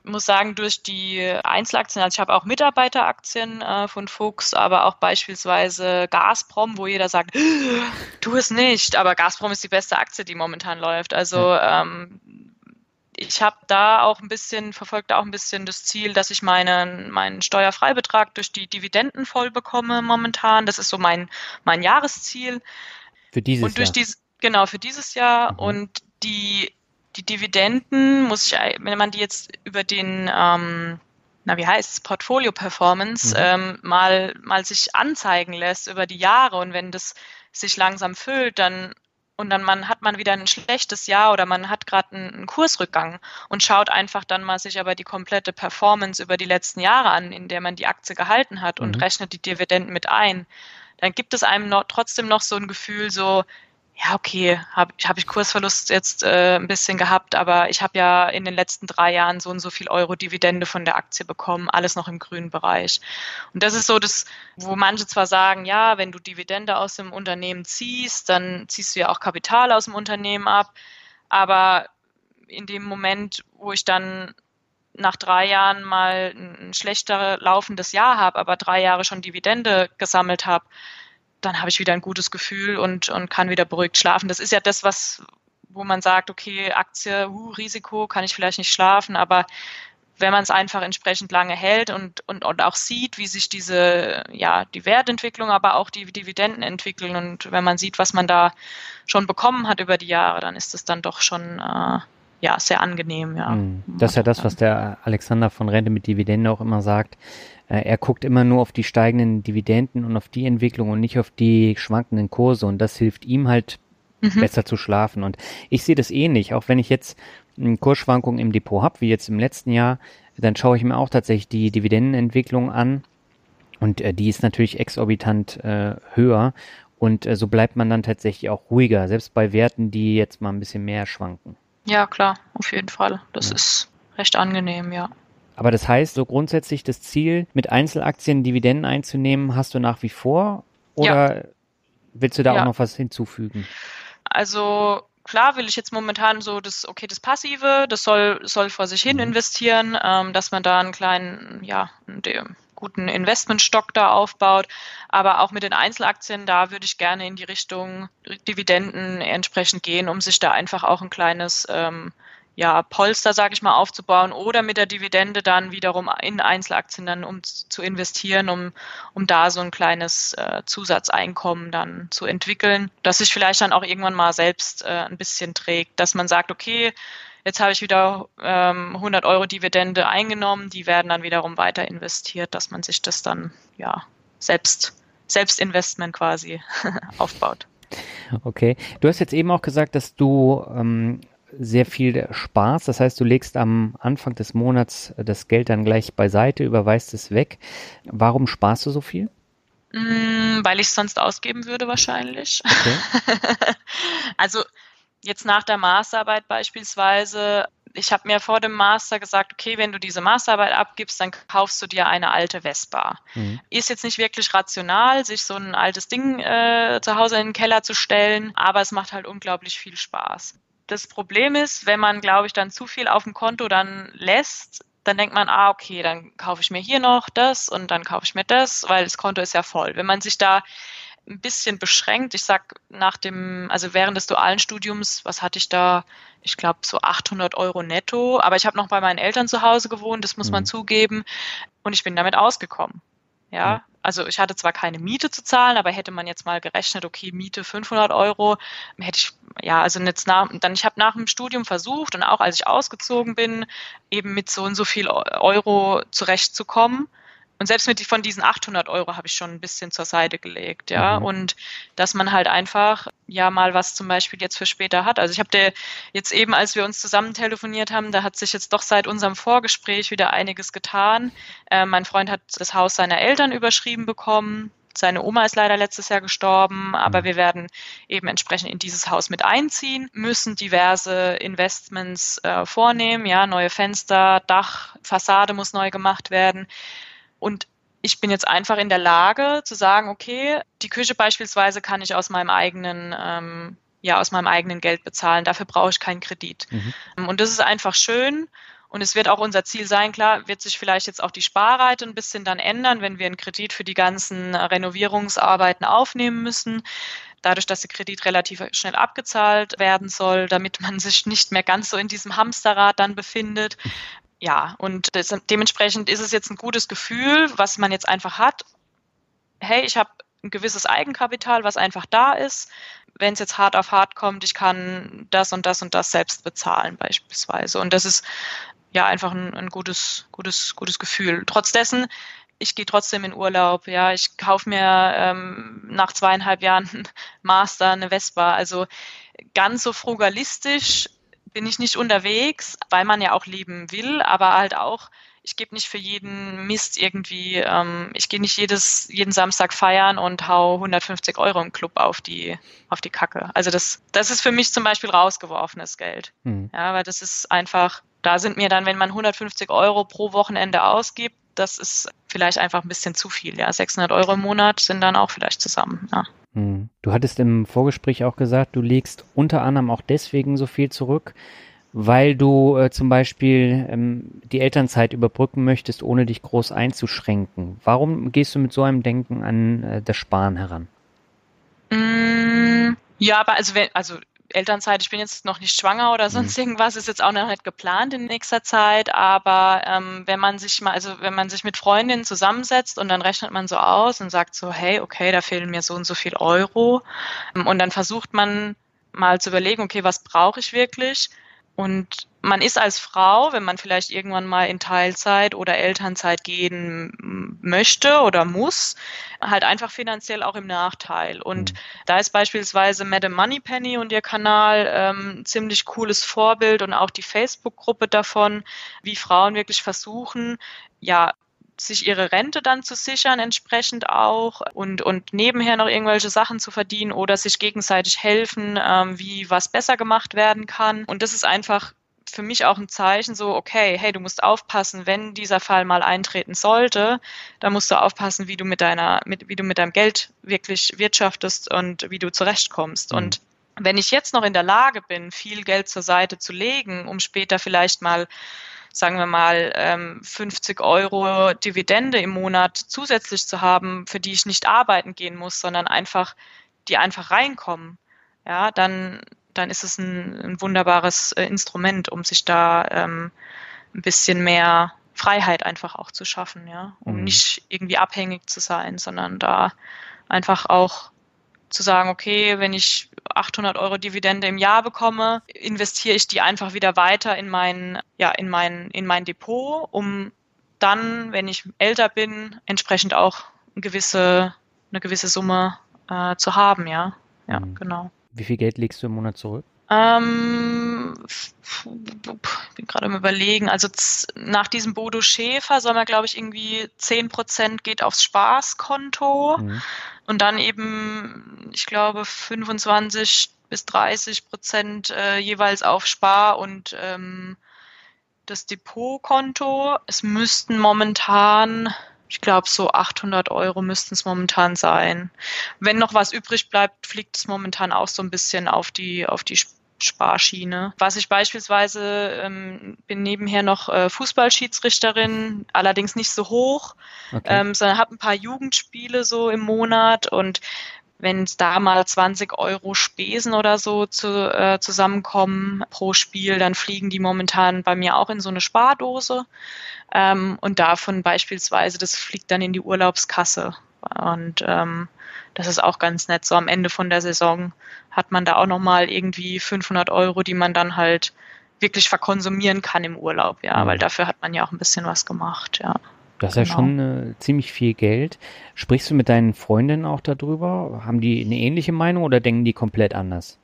Ich muss sagen, durch die Einzelaktien, also ich habe auch Mitarbeiteraktien äh, von Fuchs, aber auch beispielsweise Gazprom, wo jeder sagt, tu es nicht, aber Gazprom ist die beste Aktie, die momentan läuft. Also ähm, ich habe da auch ein bisschen, verfolgt auch ein bisschen das Ziel, dass ich meinen, meinen Steuerfreibetrag durch die Dividenden voll bekomme momentan. Das ist so mein, mein Jahresziel. Für dieses und durch Jahr. Dies, genau, für dieses Jahr. Mhm. Und die, die Dividenden muss ich, wenn man die jetzt über den, ähm, na, wie heißt es, Portfolio Performance, mhm. ähm, mal, mal sich anzeigen lässt über die Jahre und wenn das sich langsam füllt, dann und dann man, hat man wieder ein schlechtes Jahr oder man hat gerade einen, einen, Kursrückgang und schaut einfach dann mal sich aber die komplette Performance über die letzten Jahre an, in der man die Aktie gehalten hat und mhm. rechnet die Dividenden mit ein, dann gibt es einem noch, trotzdem noch so ein Gefühl so, ja, okay, habe hab ich Kursverlust jetzt äh, ein bisschen gehabt, aber ich habe ja in den letzten drei Jahren so und so viel Euro Dividende von der Aktie bekommen, alles noch im grünen Bereich. Und das ist so das, wo manche zwar sagen, ja, wenn du Dividende aus dem Unternehmen ziehst, dann ziehst du ja auch Kapital aus dem Unternehmen ab, aber in dem Moment, wo ich dann nach drei Jahren mal ein schlechter laufendes Jahr habe, aber drei Jahre schon Dividende gesammelt habe, dann habe ich wieder ein gutes Gefühl und, und kann wieder beruhigt schlafen. Das ist ja das, was, wo man sagt, okay, Aktie, uh, Risiko, kann ich vielleicht nicht schlafen, aber wenn man es einfach entsprechend lange hält und, und, und auch sieht, wie sich diese, ja, die Wertentwicklung, aber auch die Dividenden entwickeln und wenn man sieht, was man da schon bekommen hat über die Jahre, dann ist es dann doch schon äh, ja, sehr angenehm, ja. Hm. Das ist ja das, was der Alexander von Rente mit Dividende auch immer sagt. Äh, er guckt immer nur auf die steigenden Dividenden und auf die Entwicklung und nicht auf die schwankenden Kurse und das hilft ihm halt mhm. besser zu schlafen. Und ich sehe das ähnlich, auch wenn ich jetzt Kursschwankungen im Depot habe, wie jetzt im letzten Jahr, dann schaue ich mir auch tatsächlich die Dividendenentwicklung an und äh, die ist natürlich exorbitant äh, höher Und äh, so bleibt man dann tatsächlich auch ruhiger, selbst bei Werten, die jetzt mal ein bisschen mehr schwanken. Ja, klar, auf jeden Fall. Das ja. ist recht angenehm, ja. Aber das heißt, so grundsätzlich das Ziel, mit Einzelaktien Dividenden einzunehmen, hast du nach wie vor? Oder ja. willst du da ja. auch noch was hinzufügen? Also klar will ich jetzt momentan so das, okay, das Passive, das soll, soll vor sich hin mhm. investieren, ähm, dass man da einen kleinen, ja, einen guten Investmentstock da aufbaut. Aber auch mit den Einzelaktien, da würde ich gerne in die Richtung Dividenden entsprechend gehen, um sich da einfach auch ein kleines ähm, ja, Polster, sage ich mal, aufzubauen oder mit der Dividende dann wiederum in Einzelaktien dann um zu investieren, um, um da so ein kleines äh, Zusatzeinkommen dann zu entwickeln, das sich vielleicht dann auch irgendwann mal selbst äh, ein bisschen trägt, dass man sagt, okay, jetzt habe ich wieder ähm, 100 Euro Dividende eingenommen, die werden dann wiederum weiter investiert, dass man sich das dann ja selbst Selbstinvestment quasi aufbaut. Okay. Du hast jetzt eben auch gesagt, dass du ähm, sehr viel Spaß. Das heißt, du legst am Anfang des Monats das Geld dann gleich beiseite, überweist es weg. Warum sparst du so viel? Mm, weil ich es sonst ausgeben würde wahrscheinlich. Okay. also jetzt nach der Masterarbeit beispielsweise, ich habe mir vor dem Master gesagt, okay, wenn du diese Masterarbeit abgibst, dann kaufst du dir eine alte Vespa. Mhm. Ist jetzt nicht wirklich rational, sich so ein altes Ding äh, zu Hause in den Keller zu stellen, aber es macht halt unglaublich viel Spaß das Problem ist, wenn man, glaube ich, dann zu viel auf dem Konto dann lässt, dann denkt man, ah, okay, dann kaufe ich mir hier noch das und dann kaufe ich mir das, weil das Konto ist ja voll. Wenn man sich da ein bisschen beschränkt, ich sag nach dem, also während des dualen Studiums, was hatte ich da? Ich glaube so 800 Euro netto, aber ich habe noch bei meinen Eltern zu Hause gewohnt, das muss mhm. man zugeben, und ich bin damit ausgekommen. Ja, also ich hatte zwar keine Miete zu zahlen, aber hätte man jetzt mal gerechnet, okay, Miete 500 Euro, hätte ich, ja, also jetzt nach, dann ich habe nach dem Studium versucht und auch als ich ausgezogen bin, eben mit so und so viel Euro zurechtzukommen. Und selbst mit von diesen 800 Euro habe ich schon ein bisschen zur Seite gelegt, ja. Mhm. Und dass man halt einfach ja mal was zum Beispiel jetzt für später hat. Also ich habe jetzt eben, als wir uns zusammen telefoniert haben, da hat sich jetzt doch seit unserem Vorgespräch wieder einiges getan. Äh, mein Freund hat das Haus seiner Eltern überschrieben bekommen. Seine Oma ist leider letztes Jahr gestorben, aber mhm. wir werden eben entsprechend in dieses Haus mit einziehen, müssen diverse Investments äh, vornehmen, ja, neue Fenster, Dach, Fassade muss neu gemacht werden. Und ich bin jetzt einfach in der Lage zu sagen, okay, die Küche beispielsweise kann ich aus meinem eigenen, ähm, ja, aus meinem eigenen Geld bezahlen. Dafür brauche ich keinen Kredit. Mhm. Und das ist einfach schön. Und es wird auch unser Ziel sein, klar, wird sich vielleicht jetzt auch die Sparrate ein bisschen dann ändern, wenn wir einen Kredit für die ganzen Renovierungsarbeiten aufnehmen müssen. Dadurch, dass der Kredit relativ schnell abgezahlt werden soll, damit man sich nicht mehr ganz so in diesem Hamsterrad dann befindet, ja, und dementsprechend ist es jetzt ein gutes Gefühl, was man jetzt einfach hat. Hey, ich habe ein gewisses Eigenkapital, was einfach da ist. Wenn es jetzt hart auf hart kommt, ich kann das und das und das selbst bezahlen beispielsweise. Und das ist ja einfach ein, ein gutes, gutes, gutes Gefühl. Trotz ich gehe trotzdem in Urlaub. Ja, ich kaufe mir ähm, nach zweieinhalb Jahren Master eine Vespa. Also ganz so frugalistisch bin ich nicht unterwegs, weil man ja auch leben will, aber halt auch, ich gebe nicht für jeden Mist irgendwie, ähm, ich gehe nicht jedes, jeden Samstag feiern und hau 150 Euro im Club auf die, auf die Kacke. Also das, das ist für mich zum Beispiel rausgeworfenes Geld. Mhm. Ja, weil das ist einfach, da sind mir dann, wenn man 150 Euro pro Wochenende ausgibt, das ist vielleicht einfach ein bisschen zu viel. Ja, 600 Euro im Monat sind dann auch vielleicht zusammen. Ja. Hm. Du hattest im Vorgespräch auch gesagt, du legst unter anderem auch deswegen so viel zurück, weil du äh, zum Beispiel ähm, die Elternzeit überbrücken möchtest, ohne dich groß einzuschränken. Warum gehst du mit so einem Denken an äh, das Sparen heran? Mm, ja, aber also, wenn, also Elternzeit, ich bin jetzt noch nicht schwanger oder sonst mhm. irgendwas, ist jetzt auch noch nicht geplant in nächster Zeit, aber ähm, wenn man sich mal, also wenn man sich mit Freundinnen zusammensetzt und dann rechnet man so aus und sagt so, hey, okay, da fehlen mir so und so viel Euro ähm, und dann versucht man mal zu überlegen, okay, was brauche ich wirklich und man ist als Frau, wenn man vielleicht irgendwann mal in Teilzeit oder Elternzeit gehen möchte oder muss, halt einfach finanziell auch im Nachteil. Und mhm. da ist beispielsweise Madame Moneypenny und ihr Kanal ähm, ziemlich cooles Vorbild und auch die Facebook-Gruppe davon, wie Frauen wirklich versuchen, ja, sich ihre Rente dann zu sichern entsprechend auch und, und nebenher noch irgendwelche Sachen zu verdienen oder sich gegenseitig helfen, ähm, wie was besser gemacht werden kann. Und das ist einfach für mich auch ein Zeichen, so, okay, hey, du musst aufpassen, wenn dieser Fall mal eintreten sollte, dann musst du aufpassen, wie du mit deiner, mit, wie du mit deinem Geld wirklich wirtschaftest und wie du zurechtkommst. Mhm. Und wenn ich jetzt noch in der Lage bin, viel Geld zur Seite zu legen, um später vielleicht mal sagen wir mal, 50 ähm, Euro Dividende im Monat zusätzlich zu haben, für die ich nicht arbeiten gehen muss, sondern einfach, die einfach reinkommen, ja, dann, dann ist es ein, ein wunderbares äh, Instrument, um sich da ähm, ein bisschen mehr Freiheit einfach auch zu schaffen, ja, um mhm. nicht irgendwie abhängig zu sein, sondern da einfach auch zu sagen, okay, wenn ich 800 Euro Dividende im Jahr bekomme, investiere ich die einfach wieder weiter in mein, ja, in mein, in mein Depot, um dann, wenn ich älter bin, entsprechend auch eine gewisse, eine gewisse Summe äh, zu haben, ja. Ja, mhm. genau. Wie viel Geld legst du im Monat zurück? Ähm, bin gerade am überlegen. Also nach diesem Bodo Schäfer soll man, glaube ich, irgendwie 10 Prozent geht aufs Spaßkonto mhm. und dann eben, ich glaube, 25 bis 30 Prozent äh, jeweils auf Spar- und ähm, das Depotkonto. Es müssten momentan ich glaube, so 800 Euro müssten es momentan sein. Wenn noch was übrig bleibt, fliegt es momentan auch so ein bisschen auf die, auf die Sparschiene. Was ich beispielsweise ähm, bin nebenher noch äh, Fußballschiedsrichterin, allerdings nicht so hoch, okay. ähm, sondern habe ein paar Jugendspiele so im Monat und wenn es da mal 20 Euro Spesen oder so zu, äh, zusammenkommen pro Spiel, dann fliegen die momentan bei mir auch in so eine Spardose. Ähm, und davon beispielsweise, das fliegt dann in die Urlaubskasse. Und ähm, das ist auch ganz nett. So am Ende von der Saison hat man da auch nochmal irgendwie 500 Euro, die man dann halt wirklich verkonsumieren kann im Urlaub, ja, mhm. weil dafür hat man ja auch ein bisschen was gemacht, ja. Das ist genau. ja schon äh, ziemlich viel Geld. Sprichst du mit deinen Freundinnen auch darüber? Haben die eine ähnliche Meinung oder denken die komplett anders?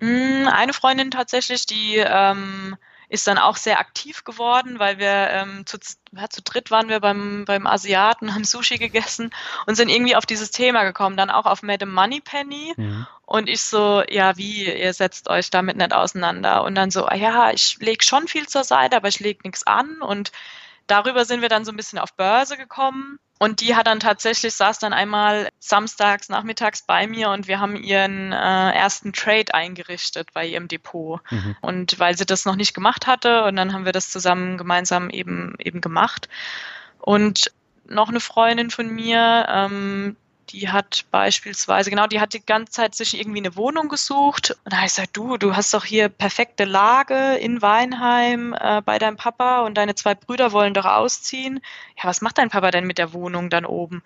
Mm, eine Freundin tatsächlich, die ähm, ist dann auch sehr aktiv geworden, weil wir ähm, zu, ja, zu dritt waren wir beim, beim Asiaten, haben Sushi gegessen und sind irgendwie auf dieses Thema gekommen, dann auch auf Madame Moneypenny. Mhm. Und ich so, ja, wie, ihr setzt euch damit nicht auseinander. Und dann so, ah ja, ich lege schon viel zur Seite, aber ich lege nichts an. Und darüber sind wir dann so ein bisschen auf Börse gekommen. Und die hat dann tatsächlich, saß dann einmal samstags, nachmittags bei mir und wir haben ihren äh, ersten Trade eingerichtet bei ihrem Depot. Mhm. Und weil sie das noch nicht gemacht hatte und dann haben wir das zusammen gemeinsam eben, eben gemacht. Und noch eine Freundin von mir, ähm, die hat beispielsweise, genau, die hat die ganze Zeit sich irgendwie eine Wohnung gesucht. Und da habe ich gesagt, du, du hast doch hier perfekte Lage in Weinheim äh, bei deinem Papa und deine zwei Brüder wollen doch ausziehen. Ja, was macht dein Papa denn mit der Wohnung dann oben?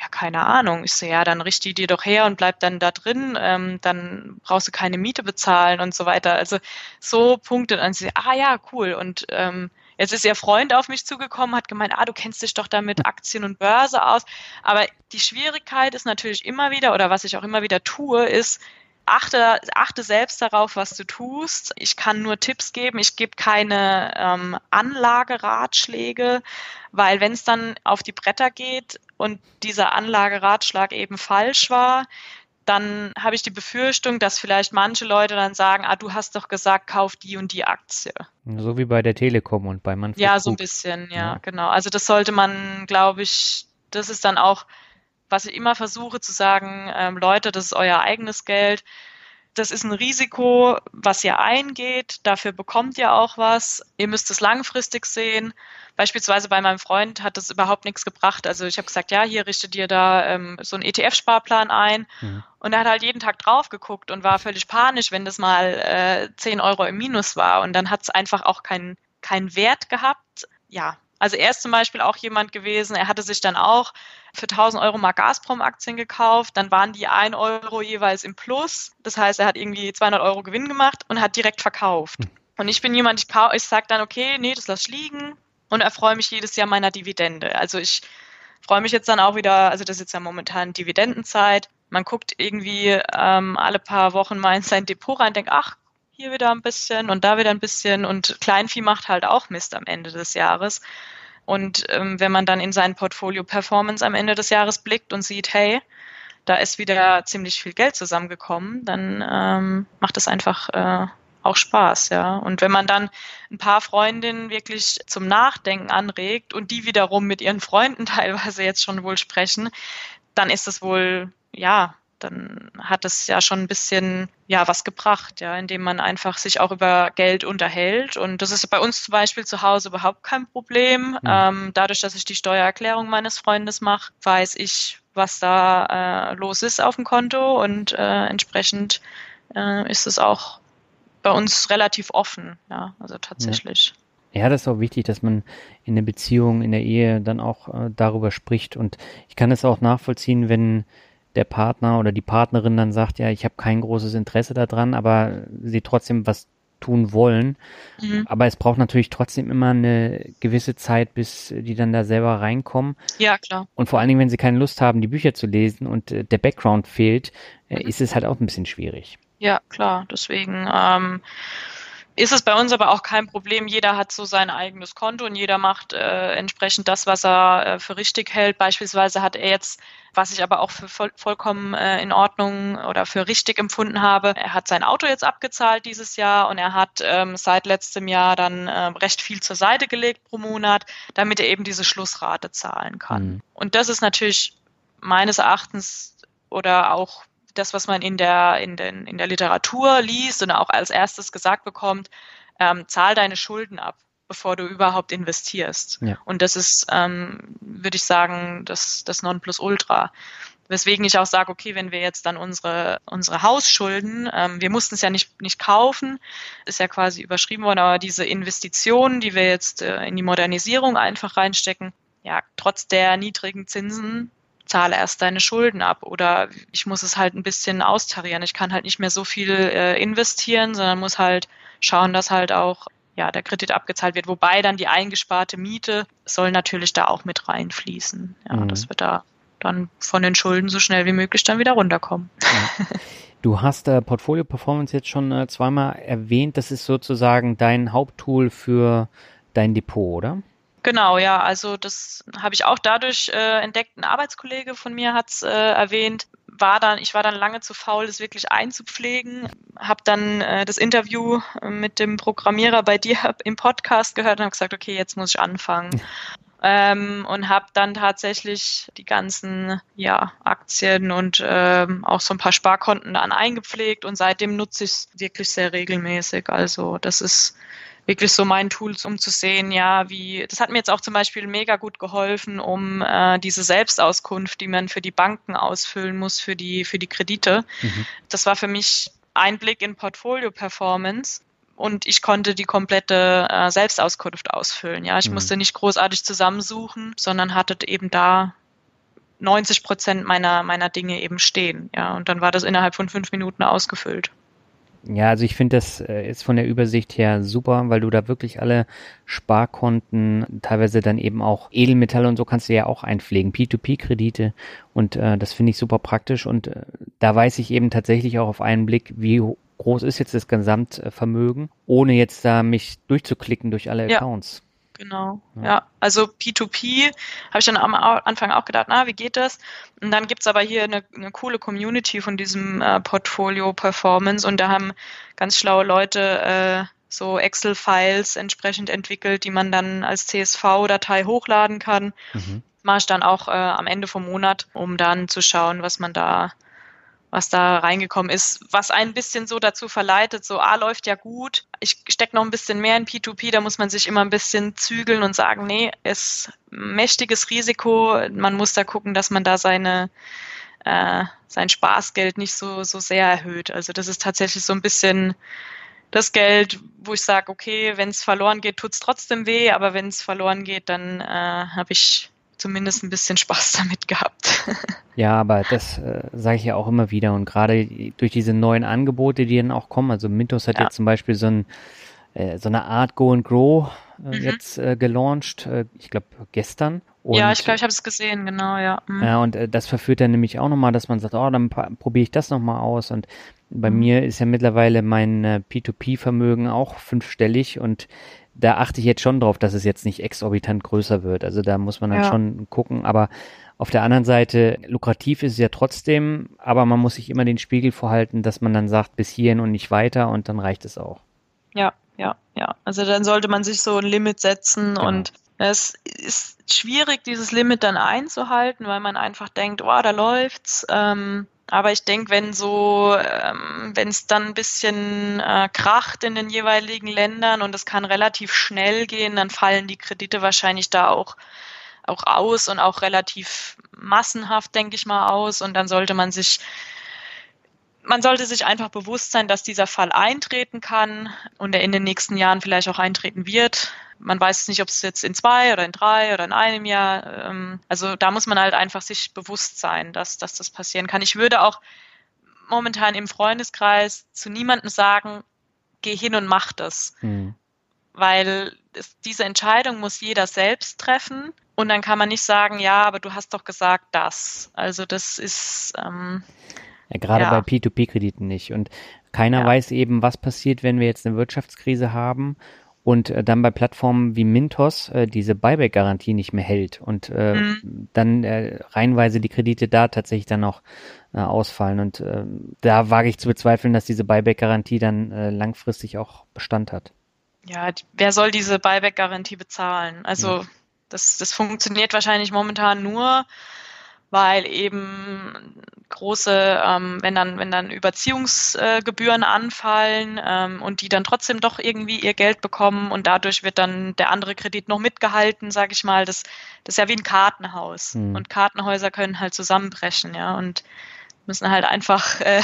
Ja, keine Ahnung. Ich so, ja, dann richte die dir doch her und bleib dann da drin. Ähm, dann brauchst du keine Miete bezahlen und so weiter. Also so Punkte. Und dann sie, ah ja, cool. Und ähm, Jetzt ist ihr Freund auf mich zugekommen, hat gemeint, ah, du kennst dich doch da mit Aktien und Börse aus. Aber die Schwierigkeit ist natürlich immer wieder, oder was ich auch immer wieder tue, ist, achte, achte selbst darauf, was du tust. Ich kann nur Tipps geben. Ich gebe keine ähm, Anlageratschläge, weil wenn es dann auf die Bretter geht und dieser Anlageratschlag eben falsch war, dann habe ich die Befürchtung, dass vielleicht manche Leute dann sagen, ah, du hast doch gesagt, kauf die und die Aktie. So wie bei der Telekom und bei Manfred Ja, so ein bisschen, ja, ja, genau. Also das sollte man, glaube ich, das ist dann auch, was ich immer versuche zu sagen, ähm, Leute, das ist euer eigenes Geld das ist ein Risiko, was ihr eingeht. Dafür bekommt ihr auch was. Ihr müsst es langfristig sehen. Beispielsweise bei meinem Freund hat das überhaupt nichts gebracht. Also ich habe gesagt, ja, hier richtet ihr da ähm, so einen ETF-Sparplan ein. Mhm. Und er hat halt jeden Tag drauf geguckt und war völlig panisch, wenn das mal äh, 10 Euro im Minus war. Und dann hat es einfach auch keinen keinen Wert gehabt. Ja, also er ist zum Beispiel auch jemand gewesen, er hatte sich dann auch für 1000 Euro mal Gazprom-Aktien gekauft, dann waren die 1 Euro jeweils im Plus. Das heißt, er hat irgendwie 200 Euro Gewinn gemacht und hat direkt verkauft. Hm. Und ich bin jemand, ich, ich sage dann, okay, nee, das lass liegen und erfreue mich jedes Jahr meiner Dividende. Also ich freue mich jetzt dann auch wieder, also das ist jetzt ja momentan Dividendenzeit. Man guckt irgendwie ähm, alle paar Wochen mal in sein Depot rein, denkt, ach, hier wieder ein bisschen und da wieder ein bisschen und Kleinvieh macht halt auch Mist am Ende des Jahres. Und ähm, wenn man dann in sein Portfolio Performance am Ende des Jahres blickt und sieht, hey, da ist wieder ziemlich viel Geld zusammengekommen, dann ähm, macht es einfach äh, auch Spaß, ja. Und wenn man dann ein paar Freundinnen wirklich zum Nachdenken anregt und die wiederum mit ihren Freunden teilweise jetzt schon wohl sprechen, dann ist es wohl, ja, dann hat es ja schon ein bisschen ja was gebracht, ja, indem man einfach sich auch über Geld unterhält. Und das ist bei uns zum Beispiel zu Hause überhaupt kein Problem. Mhm. Ähm, dadurch, dass ich die Steuererklärung meines Freundes mache, weiß ich, was da äh, los ist auf dem Konto und äh, entsprechend äh, ist es auch bei uns relativ offen, ja, also tatsächlich. Ja. ja. das ist auch wichtig, dass man in der Beziehung, in der Ehe dann auch äh, darüber spricht. Und ich kann es auch nachvollziehen, wenn der Partner oder die Partnerin dann sagt, ja, ich habe kein großes Interesse daran, aber sie trotzdem was tun wollen. Mhm. Aber es braucht natürlich trotzdem immer eine gewisse Zeit, bis die dann da selber reinkommen. Ja, klar. Und vor allen Dingen, wenn sie keine Lust haben, die Bücher zu lesen und äh, der Background fehlt, äh, mhm. ist es halt auch ein bisschen schwierig. Ja, klar. Deswegen ähm, ist es bei uns aber auch kein Problem. Jeder hat so sein eigenes Konto und jeder macht äh, entsprechend das, was er äh, für richtig hält. Beispielsweise hat er jetzt, was ich aber auch für voll, vollkommen äh, in Ordnung oder für richtig empfunden habe, er hat sein Auto jetzt abgezahlt dieses Jahr und er hat ähm, seit letztem Jahr dann äh, recht viel zur Seite gelegt pro Monat, damit er eben diese Schlussrate zahlen kann. Mhm. Und das ist natürlich meines Erachtens oder auch das, was man in der, in, den, in der Literatur liest und auch als erstes gesagt bekommt, ähm, zahl deine Schulden ab, bevor du überhaupt investierst. Ja. Und das ist, ähm, würde ich sagen, das, das Nonplusultra. Weswegen ich auch sage, okay, wenn wir jetzt dann unsere, unsere Hausschulden, ähm, wir mussten es ja nicht, nicht kaufen, ist ja quasi überschrieben worden, aber diese Investitionen, die wir jetzt äh, in die Modernisierung einfach reinstecken, ja, trotz der niedrigen Zinsen zahle erst deine Schulden ab oder ich muss es halt ein bisschen austarieren. Ich kann halt nicht mehr so viel äh, investieren, sondern muss halt schauen, dass halt auch ja, der Kredit abgezahlt wird, wobei dann die eingesparte Miete soll natürlich da auch mit reinfließen. Ja, mhm. dass wir da dann von den Schulden so schnell wie möglich dann wieder runterkommen. Ja. Du hast äh, Portfolio Performance jetzt schon äh, zweimal erwähnt. Das ist sozusagen dein Haupttool für dein Depot, oder? Genau, ja, also das habe ich auch dadurch äh, entdeckt. Ein Arbeitskollege von mir hat es äh, erwähnt. War dann, ich war dann lange zu faul, das wirklich einzupflegen. Habe dann äh, das Interview äh, mit dem Programmierer bei dir im Podcast gehört und habe gesagt, okay, jetzt muss ich anfangen. Ähm, und habe dann tatsächlich die ganzen ja, Aktien und ähm, auch so ein paar Sparkonten dann eingepflegt und seitdem nutze ich es wirklich sehr regelmäßig. Also das ist wirklich so mein Tool, um zu sehen, ja, wie, das hat mir jetzt auch zum Beispiel mega gut geholfen, um äh, diese Selbstauskunft, die man für die Banken ausfüllen muss, für die, für die Kredite. Mhm. Das war für mich ein Blick in Portfolio-Performance und ich konnte die komplette äh, Selbstauskunft ausfüllen. Ja, ich mhm. musste nicht großartig zusammensuchen, sondern hatte eben da 90 Prozent meiner, meiner Dinge eben stehen. Ja, und dann war das innerhalb von fünf Minuten ausgefüllt. Ja, also ich finde, das äh, ist von der Übersicht her super, weil du da wirklich alle Sparkonten, teilweise dann eben auch Edelmetalle und so kannst du ja auch einpflegen, P2P-Kredite und äh, das finde ich super praktisch und äh, da weiß ich eben tatsächlich auch auf einen Blick, wie groß ist jetzt das Gesamtvermögen, ohne jetzt da mich durchzuklicken durch alle Accounts. Genau, ja. ja. Also P2P habe ich dann am Anfang auch gedacht, na, wie geht das? Und dann gibt's aber hier eine, eine coole Community von diesem äh, Portfolio Performance und da haben ganz schlaue Leute äh, so Excel-Files entsprechend entwickelt, die man dann als CSV-Datei hochladen kann. Mhm. Mache ich dann auch äh, am Ende vom Monat, um dann zu schauen, was man da was da reingekommen ist, was ein bisschen so dazu verleitet, so, ah, läuft ja gut, ich stecke noch ein bisschen mehr in P2P, da muss man sich immer ein bisschen zügeln und sagen, nee, ist mächtiges Risiko, man muss da gucken, dass man da seine, äh, sein Spaßgeld nicht so, so sehr erhöht. Also das ist tatsächlich so ein bisschen das Geld, wo ich sage, okay, wenn es verloren geht, tut's trotzdem weh, aber wenn es verloren geht, dann äh, habe ich zumindest ein bisschen Spaß damit gehabt. Ja, aber das äh, sage ich ja auch immer wieder und gerade durch diese neuen Angebote, die dann auch kommen, also Mintos hat ja. jetzt zum Beispiel so, ein, äh, so eine Art Go and Grow äh, mhm. jetzt äh, gelauncht, äh, ich glaube gestern. Und, ja, ich glaube, ich habe es gesehen, genau, ja. Mhm. Ja, und äh, das verführt dann nämlich auch nochmal, dass man sagt, oh, dann probiere ich das nochmal aus. Und bei mhm. mir ist ja mittlerweile mein äh, P2P-Vermögen auch fünfstellig und da achte ich jetzt schon drauf, dass es jetzt nicht exorbitant größer wird. Also da muss man dann ja. schon gucken, aber auf der anderen Seite, lukrativ ist es ja trotzdem, aber man muss sich immer den Spiegel vorhalten, dass man dann sagt, bis hierhin und nicht weiter und dann reicht es auch. Ja, ja, ja. Also dann sollte man sich so ein Limit setzen genau. und es ist schwierig, dieses Limit dann einzuhalten, weil man einfach denkt, oh, da läuft's. Ähm, aber ich denke, wenn so, ähm, wenn es dann ein bisschen äh, kracht in den jeweiligen Ländern und es kann relativ schnell gehen, dann fallen die Kredite wahrscheinlich da auch auch aus und auch relativ massenhaft, denke ich mal, aus. Und dann sollte man sich man sollte sich einfach bewusst sein, dass dieser Fall eintreten kann und er in den nächsten Jahren vielleicht auch eintreten wird. Man weiß nicht, ob es jetzt in zwei oder in drei oder in einem Jahr. Ähm, also da muss man halt einfach sich bewusst sein, dass, dass das passieren kann. Ich würde auch momentan im Freundeskreis zu niemandem sagen, geh hin und mach das. Hm. Weil es, diese Entscheidung muss jeder selbst treffen. Und dann kann man nicht sagen, ja, aber du hast doch gesagt das. Also das ist ähm, ja, gerade ja. bei P2P-Krediten nicht. Und keiner ja. weiß eben, was passiert, wenn wir jetzt eine Wirtschaftskrise haben und äh, dann bei Plattformen wie Mintos äh, diese Buyback-Garantie nicht mehr hält und äh, mhm. dann äh, reihenweise die Kredite da tatsächlich dann noch äh, ausfallen. Und äh, da wage ich zu bezweifeln, dass diese Buyback-Garantie dann äh, langfristig auch Bestand hat. Ja, wer soll diese Buyback-Garantie bezahlen? Also ja. das, das funktioniert wahrscheinlich momentan nur, weil eben große, ähm, wenn dann, wenn dann Überziehungsgebühren anfallen ähm, und die dann trotzdem doch irgendwie ihr Geld bekommen und dadurch wird dann der andere Kredit noch mitgehalten, sage ich mal. Das, das ist ja wie ein Kartenhaus. Mhm. Und Kartenhäuser können halt zusammenbrechen, ja, und müssen halt einfach äh,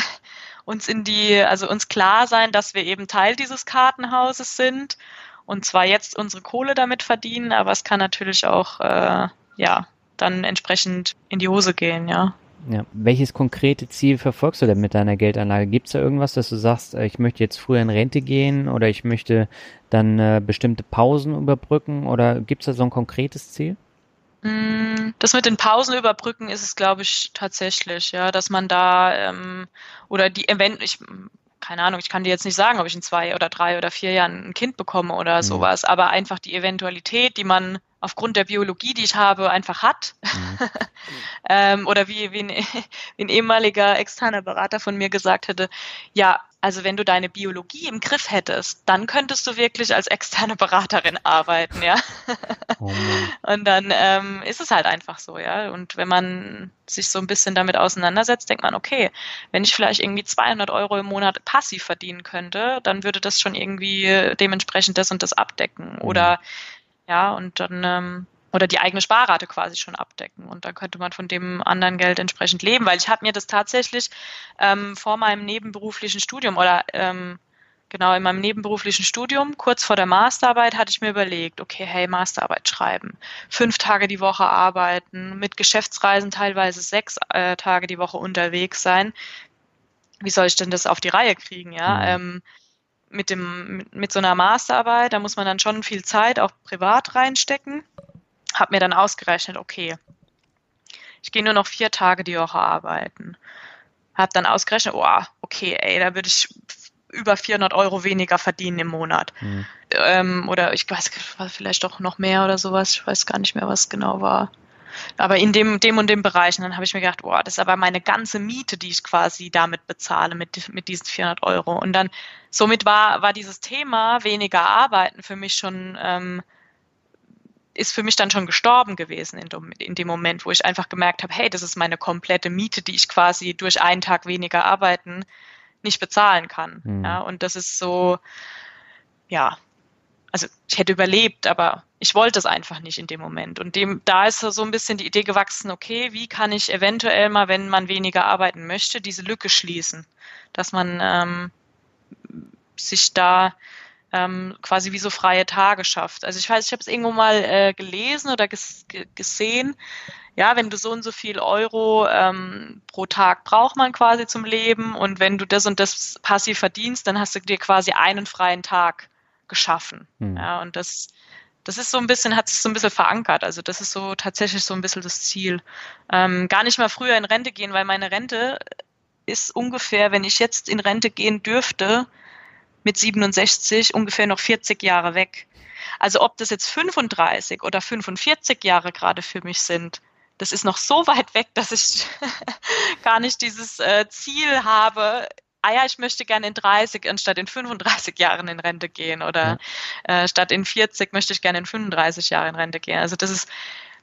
uns in die, also uns klar sein, dass wir eben Teil dieses Kartenhauses sind und zwar jetzt unsere Kohle damit verdienen, aber es kann natürlich auch äh, ja dann entsprechend in die Hose gehen, ja. Ja. Welches konkrete Ziel verfolgst du denn mit deiner Geldanlage? Gibt es da irgendwas, dass du sagst, äh, ich möchte jetzt früher in Rente gehen oder ich möchte dann äh, bestimmte Pausen überbrücken oder gibt es da so ein konkretes Ziel? Mm, das mit den Pausen überbrücken ist es, glaube ich, tatsächlich, ja, dass man da ähm, oder die Event, ich keine Ahnung, ich kann dir jetzt nicht sagen, ob ich in zwei oder drei oder vier Jahren ein Kind bekomme oder mhm. sowas, aber einfach die Eventualität, die man aufgrund der Biologie, die ich habe, einfach hat. Mhm. ähm, oder wie, wie, ein, wie ein ehemaliger externer Berater von mir gesagt hätte, ja, also wenn du deine Biologie im Griff hättest, dann könntest du wirklich als externe Beraterin arbeiten, ja. Oh und dann ähm, ist es halt einfach so, ja. Und wenn man sich so ein bisschen damit auseinandersetzt, denkt man, okay, wenn ich vielleicht irgendwie 200 Euro im Monat passiv verdienen könnte, dann würde das schon irgendwie dementsprechend das und das abdecken. Oder mhm. Ja, und dann ähm, oder die eigene Sparrate quasi schon abdecken. Und dann könnte man von dem anderen Geld entsprechend leben, weil ich habe mir das tatsächlich ähm, vor meinem nebenberuflichen Studium oder ähm, genau in meinem nebenberuflichen Studium, kurz vor der Masterarbeit, hatte ich mir überlegt, okay, hey, Masterarbeit schreiben, fünf Tage die Woche arbeiten, mit Geschäftsreisen teilweise sechs äh, Tage die Woche unterwegs sein. Wie soll ich denn das auf die Reihe kriegen, ja? Mhm. Ähm, mit dem mit, mit so einer Masterarbeit, da muss man dann schon viel Zeit auch privat reinstecken. Hab mir dann ausgerechnet, okay, ich gehe nur noch vier Tage die Woche arbeiten. Hab dann ausgerechnet, oh, okay, ey, da würde ich über 400 Euro weniger verdienen im Monat. Mhm. Ähm, oder ich weiß, vielleicht doch noch mehr oder sowas. Ich weiß gar nicht mehr, was genau war aber in dem, dem und dem Bereich. Und dann habe ich mir gedacht, boah, das ist aber meine ganze Miete, die ich quasi damit bezahle, mit, mit diesen 400 Euro. Und dann, somit war, war dieses Thema weniger arbeiten für mich schon, ähm, ist für mich dann schon gestorben gewesen in dem, in dem Moment, wo ich einfach gemerkt habe, hey, das ist meine komplette Miete, die ich quasi durch einen Tag weniger arbeiten nicht bezahlen kann. Mhm. Ja, und das ist so, ja, also ich hätte überlebt, aber ich wollte es einfach nicht in dem Moment. Und dem, da ist so ein bisschen die Idee gewachsen, okay, wie kann ich eventuell mal, wenn man weniger arbeiten möchte, diese Lücke schließen, dass man ähm, sich da ähm, quasi wie so freie Tage schafft. Also ich weiß, ich habe es irgendwo mal äh, gelesen oder ges gesehen. Ja, wenn du so und so viel Euro ähm, pro Tag braucht man quasi zum Leben und wenn du das und das passiv verdienst, dann hast du dir quasi einen freien Tag geschaffen. Mhm. Ja, und das, das ist so ein bisschen, hat sich so ein bisschen verankert. Also das ist so tatsächlich so ein bisschen das Ziel. Ähm, gar nicht mal früher in Rente gehen, weil meine Rente ist ungefähr, wenn ich jetzt in Rente gehen dürfte, mit 67 ungefähr noch 40 Jahre weg. Also ob das jetzt 35 oder 45 Jahre gerade für mich sind, das ist noch so weit weg, dass ich gar nicht dieses äh, Ziel habe, ah ja, ich möchte gerne in 30 anstatt in 35 Jahren in Rente gehen oder ja. äh, statt in 40 möchte ich gerne in 35 Jahren in Rente gehen. Also das ist,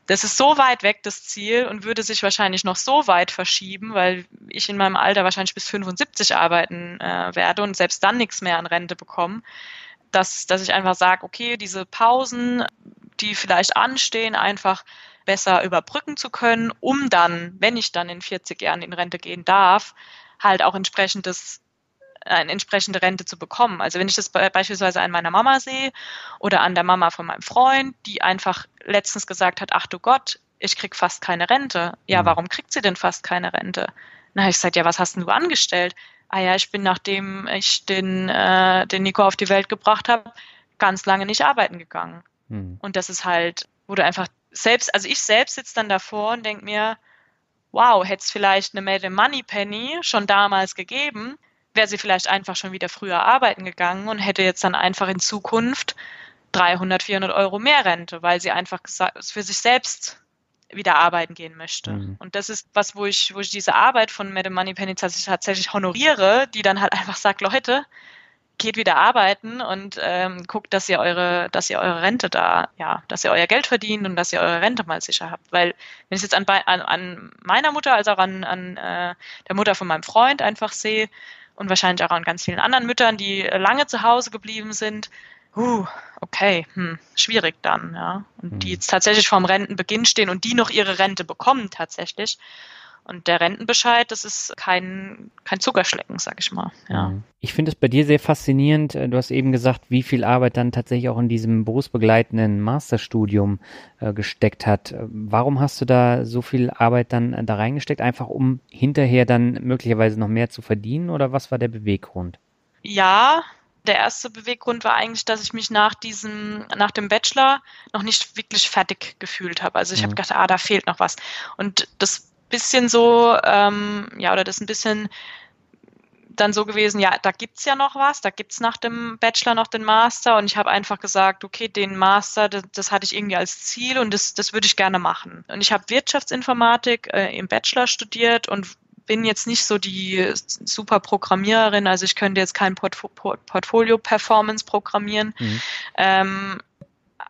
das ist so weit weg, das Ziel, und würde sich wahrscheinlich noch so weit verschieben, weil ich in meinem Alter wahrscheinlich bis 75 arbeiten äh, werde und selbst dann nichts mehr an Rente bekomme, dass, dass ich einfach sage, okay, diese Pausen, die vielleicht anstehen, einfach besser überbrücken zu können, um dann, wenn ich dann in 40 Jahren in Rente gehen darf, halt auch entsprechendes eine entsprechende Rente zu bekommen. Also wenn ich das beispielsweise an meiner Mama sehe oder an der Mama von meinem Freund, die einfach letztens gesagt hat, ach du Gott, ich krieg fast keine Rente. Ja, mhm. warum kriegt sie denn fast keine Rente? Na, ich gesagt, ja, was hast denn du angestellt? Ah ja, ich bin, nachdem ich den, äh, den Nico auf die Welt gebracht habe, ganz lange nicht arbeiten gegangen. Mhm. Und das ist halt, wo du einfach selbst, also ich selbst sitze dann davor und denke mir, wow, hätte es vielleicht eine Made in Money Penny schon damals gegeben, wäre sie vielleicht einfach schon wieder früher arbeiten gegangen und hätte jetzt dann einfach in Zukunft 300, 400 Euro mehr Rente, weil sie einfach für sich selbst wieder arbeiten gehen möchte. Mhm. Und das ist was, wo ich, wo ich diese Arbeit von Made in Money Penny tatsächlich honoriere, die dann halt einfach sagt, Leute, geht wieder arbeiten und ähm, guckt, dass ihr eure, dass ihr eure Rente da, ja, dass ihr euer Geld verdient und dass ihr eure Rente mal sicher habt. Weil wenn ich es jetzt an, an, an meiner Mutter als auch an, an äh, der Mutter von meinem Freund einfach sehe und wahrscheinlich auch an ganz vielen anderen Müttern, die lange zu Hause geblieben sind, uh, okay, hm, schwierig dann, ja. Und die mhm. jetzt tatsächlich vorm Rentenbeginn stehen und die noch ihre Rente bekommen tatsächlich. Und der Rentenbescheid, das ist kein, kein Zuckerschlecken, sag ich mal. Ja. Mhm. Ich finde es bei dir sehr faszinierend. Äh, du hast eben gesagt, wie viel Arbeit dann tatsächlich auch in diesem berufsbegleitenden Masterstudium äh, gesteckt hat. Äh, warum hast du da so viel Arbeit dann äh, da reingesteckt? Einfach um hinterher dann möglicherweise noch mehr zu verdienen oder was war der Beweggrund? Ja, der erste Beweggrund war eigentlich, dass ich mich nach diesem, nach dem Bachelor noch nicht wirklich fertig gefühlt habe. Also ich mhm. habe gedacht, ah, da fehlt noch was. Und das bisschen so, ähm, ja, oder das ein bisschen dann so gewesen, ja, da gibt's ja noch was, da gibt's nach dem Bachelor noch den Master und ich habe einfach gesagt, okay, den Master, das, das, hatte ich irgendwie als Ziel und das, das würde ich gerne machen. Und ich habe Wirtschaftsinformatik äh, im Bachelor studiert und bin jetzt nicht so die super Programmiererin, also ich könnte jetzt kein Portfo Portfolio-Performance programmieren, mhm. ähm,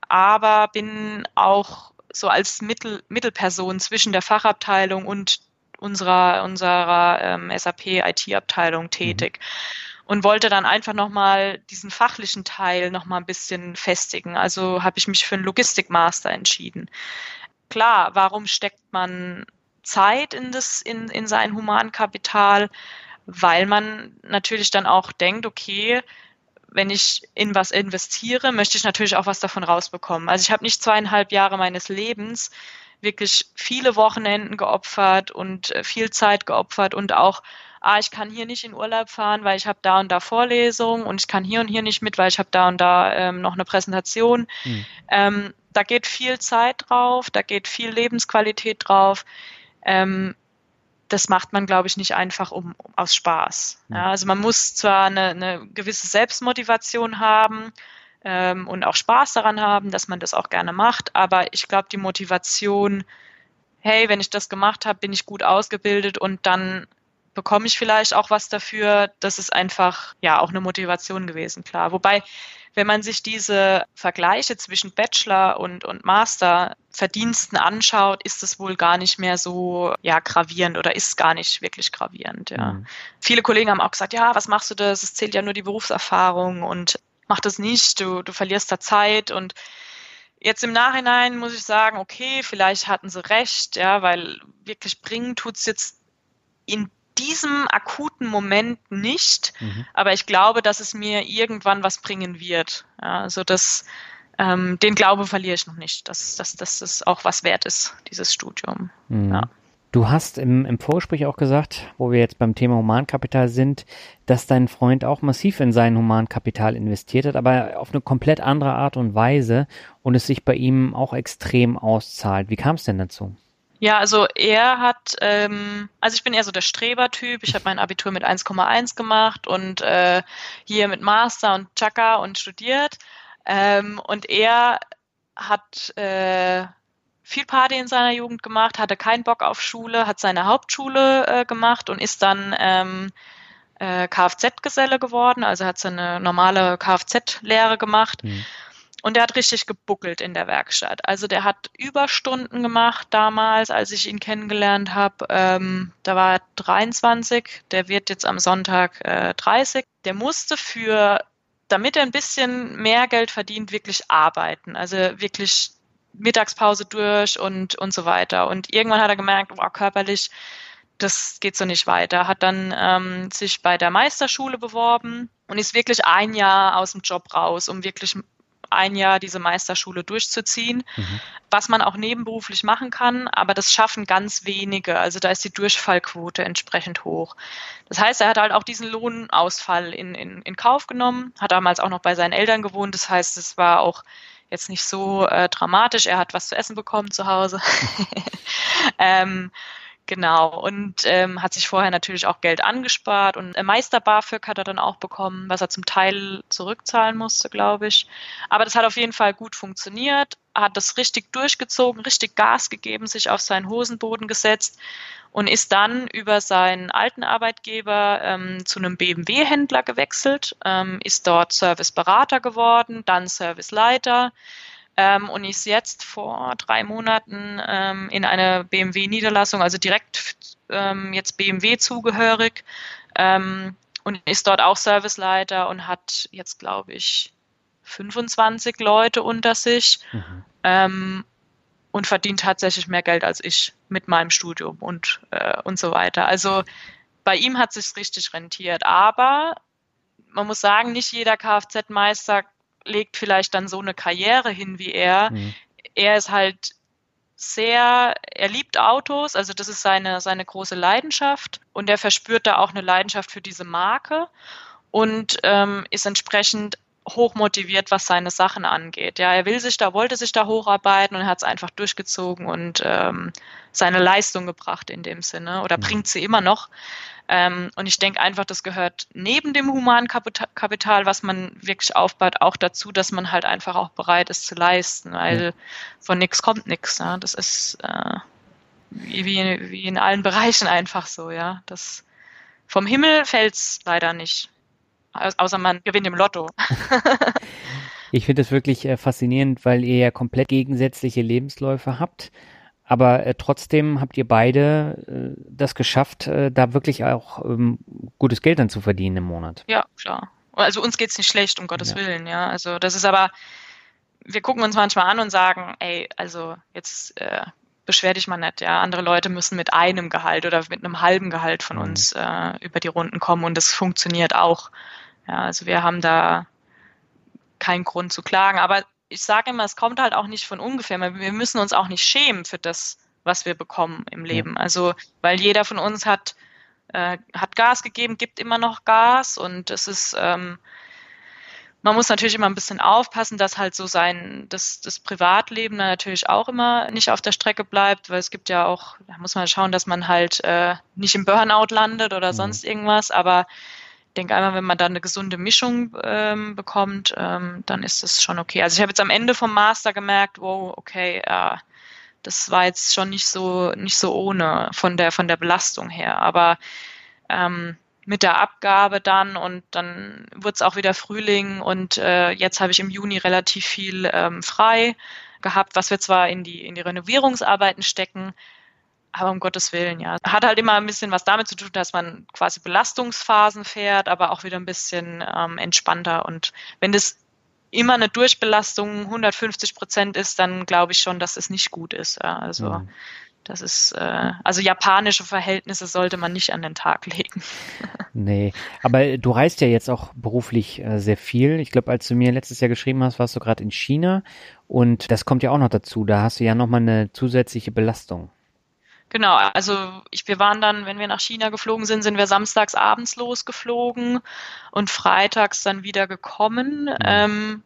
aber bin auch so als Mittel, Mittelperson zwischen der Fachabteilung und unserer, unserer ähm, SAP-IT-Abteilung tätig. Mhm. Und wollte dann einfach nochmal diesen fachlichen Teil nochmal ein bisschen festigen. Also habe ich mich für einen Logistikmaster entschieden. Klar, warum steckt man Zeit in, das, in, in sein Humankapital? Weil man natürlich dann auch denkt, okay, wenn ich in was investiere, möchte ich natürlich auch was davon rausbekommen. Also ich habe nicht zweieinhalb Jahre meines Lebens wirklich viele Wochenenden geopfert und äh, viel Zeit geopfert und auch, ah, ich kann hier nicht in Urlaub fahren, weil ich habe da und da Vorlesungen und ich kann hier und hier nicht mit, weil ich habe da und da ähm, noch eine Präsentation. Hm. Ähm, da geht viel Zeit drauf, da geht viel Lebensqualität drauf. Ähm, das macht man, glaube ich, nicht einfach um, um aus Spaß. Ja, also man muss zwar eine, eine gewisse Selbstmotivation haben ähm, und auch Spaß daran haben, dass man das auch gerne macht, aber ich glaube, die Motivation, hey, wenn ich das gemacht habe, bin ich gut ausgebildet und dann bekomme ich vielleicht auch was dafür, das ist einfach ja auch eine Motivation gewesen, klar. Wobei wenn man sich diese Vergleiche zwischen Bachelor und, und Master Verdiensten anschaut, ist es wohl gar nicht mehr so ja, gravierend oder ist gar nicht wirklich gravierend. Ja. Mhm. Viele Kollegen haben auch gesagt, ja, was machst du das? Es zählt ja nur die Berufserfahrung und mach das nicht, du, du verlierst da Zeit und Jetzt im Nachhinein muss ich sagen, okay, vielleicht hatten sie recht, ja, weil wirklich bringen tut's jetzt in diesem akuten Moment nicht, mhm. aber ich glaube, dass es mir irgendwann was bringen wird. Ja, also das, ähm, den Glaube verliere ich noch nicht, dass, dass, dass das auch was wert ist, dieses Studium. Mhm. Ja. Du hast im, im Vorgespräch auch gesagt, wo wir jetzt beim Thema Humankapital sind, dass dein Freund auch massiv in sein Humankapital investiert hat, aber auf eine komplett andere Art und Weise und es sich bei ihm auch extrem auszahlt. Wie kam es denn dazu? Ja, also er hat, ähm, also ich bin eher so der Strebertyp. Ich habe mein Abitur mit 1,1 gemacht und äh, hier mit Master und Chaka und studiert. Ähm, und er hat äh, viel Party in seiner Jugend gemacht, hatte keinen Bock auf Schule, hat seine Hauptschule äh, gemacht und ist dann ähm, äh, Kfz-Geselle geworden, also hat seine normale Kfz-Lehre gemacht. Mhm. Und der hat richtig gebuckelt in der Werkstatt. Also der hat Überstunden gemacht damals, als ich ihn kennengelernt habe. Ähm, da war er 23, der wird jetzt am Sonntag äh, 30. Der musste für, damit er ein bisschen mehr Geld verdient, wirklich arbeiten. Also wirklich Mittagspause durch und, und so weiter. Und irgendwann hat er gemerkt, wow, körperlich, das geht so nicht weiter. Hat dann ähm, sich bei der Meisterschule beworben und ist wirklich ein Jahr aus dem Job raus, um wirklich ein Jahr diese Meisterschule durchzuziehen, mhm. was man auch nebenberuflich machen kann, aber das schaffen ganz wenige. Also da ist die Durchfallquote entsprechend hoch. Das heißt, er hat halt auch diesen Lohnausfall in, in, in Kauf genommen, hat damals auch noch bei seinen Eltern gewohnt. Das heißt, es war auch jetzt nicht so äh, dramatisch. Er hat was zu essen bekommen zu Hause. ähm, Genau, und ähm, hat sich vorher natürlich auch Geld angespart und Meister BAföG hat er dann auch bekommen, was er zum Teil zurückzahlen musste, glaube ich. Aber das hat auf jeden Fall gut funktioniert, hat das richtig durchgezogen, richtig Gas gegeben, sich auf seinen Hosenboden gesetzt und ist dann über seinen alten Arbeitgeber ähm, zu einem BMW-Händler gewechselt, ähm, ist dort Serviceberater geworden, dann Serviceleiter ähm, und ist jetzt vor drei Monaten ähm, in eine BMW-Niederlassung, also direkt ähm, jetzt BMW zugehörig ähm, und ist dort auch Serviceleiter und hat jetzt, glaube ich, 25 Leute unter sich mhm. ähm, und verdient tatsächlich mehr Geld als ich mit meinem Studium und, äh, und so weiter. Also bei ihm hat es sich richtig rentiert, aber man muss sagen, nicht jeder Kfz-Meister legt vielleicht dann so eine Karriere hin wie er. Mhm. Er ist halt sehr, er liebt Autos, also das ist seine, seine große Leidenschaft und er verspürt da auch eine Leidenschaft für diese Marke und ähm, ist entsprechend hochmotiviert, was seine Sachen angeht. Ja, er will sich da, wollte sich da hocharbeiten und hat es einfach durchgezogen und ähm, seine Leistung gebracht in dem Sinne oder mhm. bringt sie immer noch. Ähm, und ich denke einfach, das gehört neben dem humanen Kapital, was man wirklich aufbaut, auch dazu, dass man halt einfach auch bereit ist zu leisten, weil ja. von nichts kommt nichts. Ja? Das ist äh, wie, wie in allen Bereichen einfach so, ja. Das vom Himmel fällt es leider nicht. Außer man gewinnt im Lotto. ich finde es wirklich äh, faszinierend, weil ihr ja komplett gegensätzliche Lebensläufe habt. Aber äh, trotzdem habt ihr beide äh, das geschafft, äh, da wirklich auch ähm, gutes Geld dann zu verdienen im Monat. Ja, klar. Also uns geht's nicht schlecht, um Gottes ja. Willen, ja. Also das ist aber, wir gucken uns manchmal an und sagen, ey, also jetzt äh, beschwer dich mal nicht, ja. Andere Leute müssen mit einem Gehalt oder mit einem halben Gehalt von mhm. uns äh, über die Runden kommen und das funktioniert auch. Ja, also wir haben da keinen Grund zu klagen. Aber ich sage immer, es kommt halt auch nicht von ungefähr. Wir müssen uns auch nicht schämen für das, was wir bekommen im Leben. Also, weil jeder von uns hat, äh, hat Gas gegeben, gibt immer noch Gas und es ist, ähm, man muss natürlich immer ein bisschen aufpassen, dass halt so sein, dass das Privatleben dann natürlich auch immer nicht auf der Strecke bleibt, weil es gibt ja auch, da muss man schauen, dass man halt äh, nicht im Burnout landet oder mhm. sonst irgendwas, aber denke einmal, wenn man da eine gesunde Mischung ähm, bekommt, ähm, dann ist das schon okay. Also ich habe jetzt am Ende vom Master gemerkt, wow, okay, äh, das war jetzt schon nicht so nicht so ohne von der von der Belastung her, aber ähm, mit der Abgabe dann und dann wurde es auch wieder Frühling und äh, jetzt habe ich im Juni relativ viel ähm, frei gehabt, was wir zwar in die in die Renovierungsarbeiten stecken, aber um Gottes Willen, ja. Hat halt immer ein bisschen was damit zu tun, dass man quasi Belastungsphasen fährt, aber auch wieder ein bisschen ähm, entspannter. Und wenn das immer eine Durchbelastung 150 Prozent ist, dann glaube ich schon, dass es nicht gut ist. Ja. Also mhm. das ist, äh, also japanische Verhältnisse sollte man nicht an den Tag legen. nee, aber du reist ja jetzt auch beruflich äh, sehr viel. Ich glaube, als du mir letztes Jahr geschrieben hast, warst du gerade in China und das kommt ja auch noch dazu. Da hast du ja nochmal eine zusätzliche Belastung. Genau, also ich, wir waren dann, wenn wir nach China geflogen sind, sind wir samstags abends losgeflogen und freitags dann wieder gekommen. Mhm. Ähm,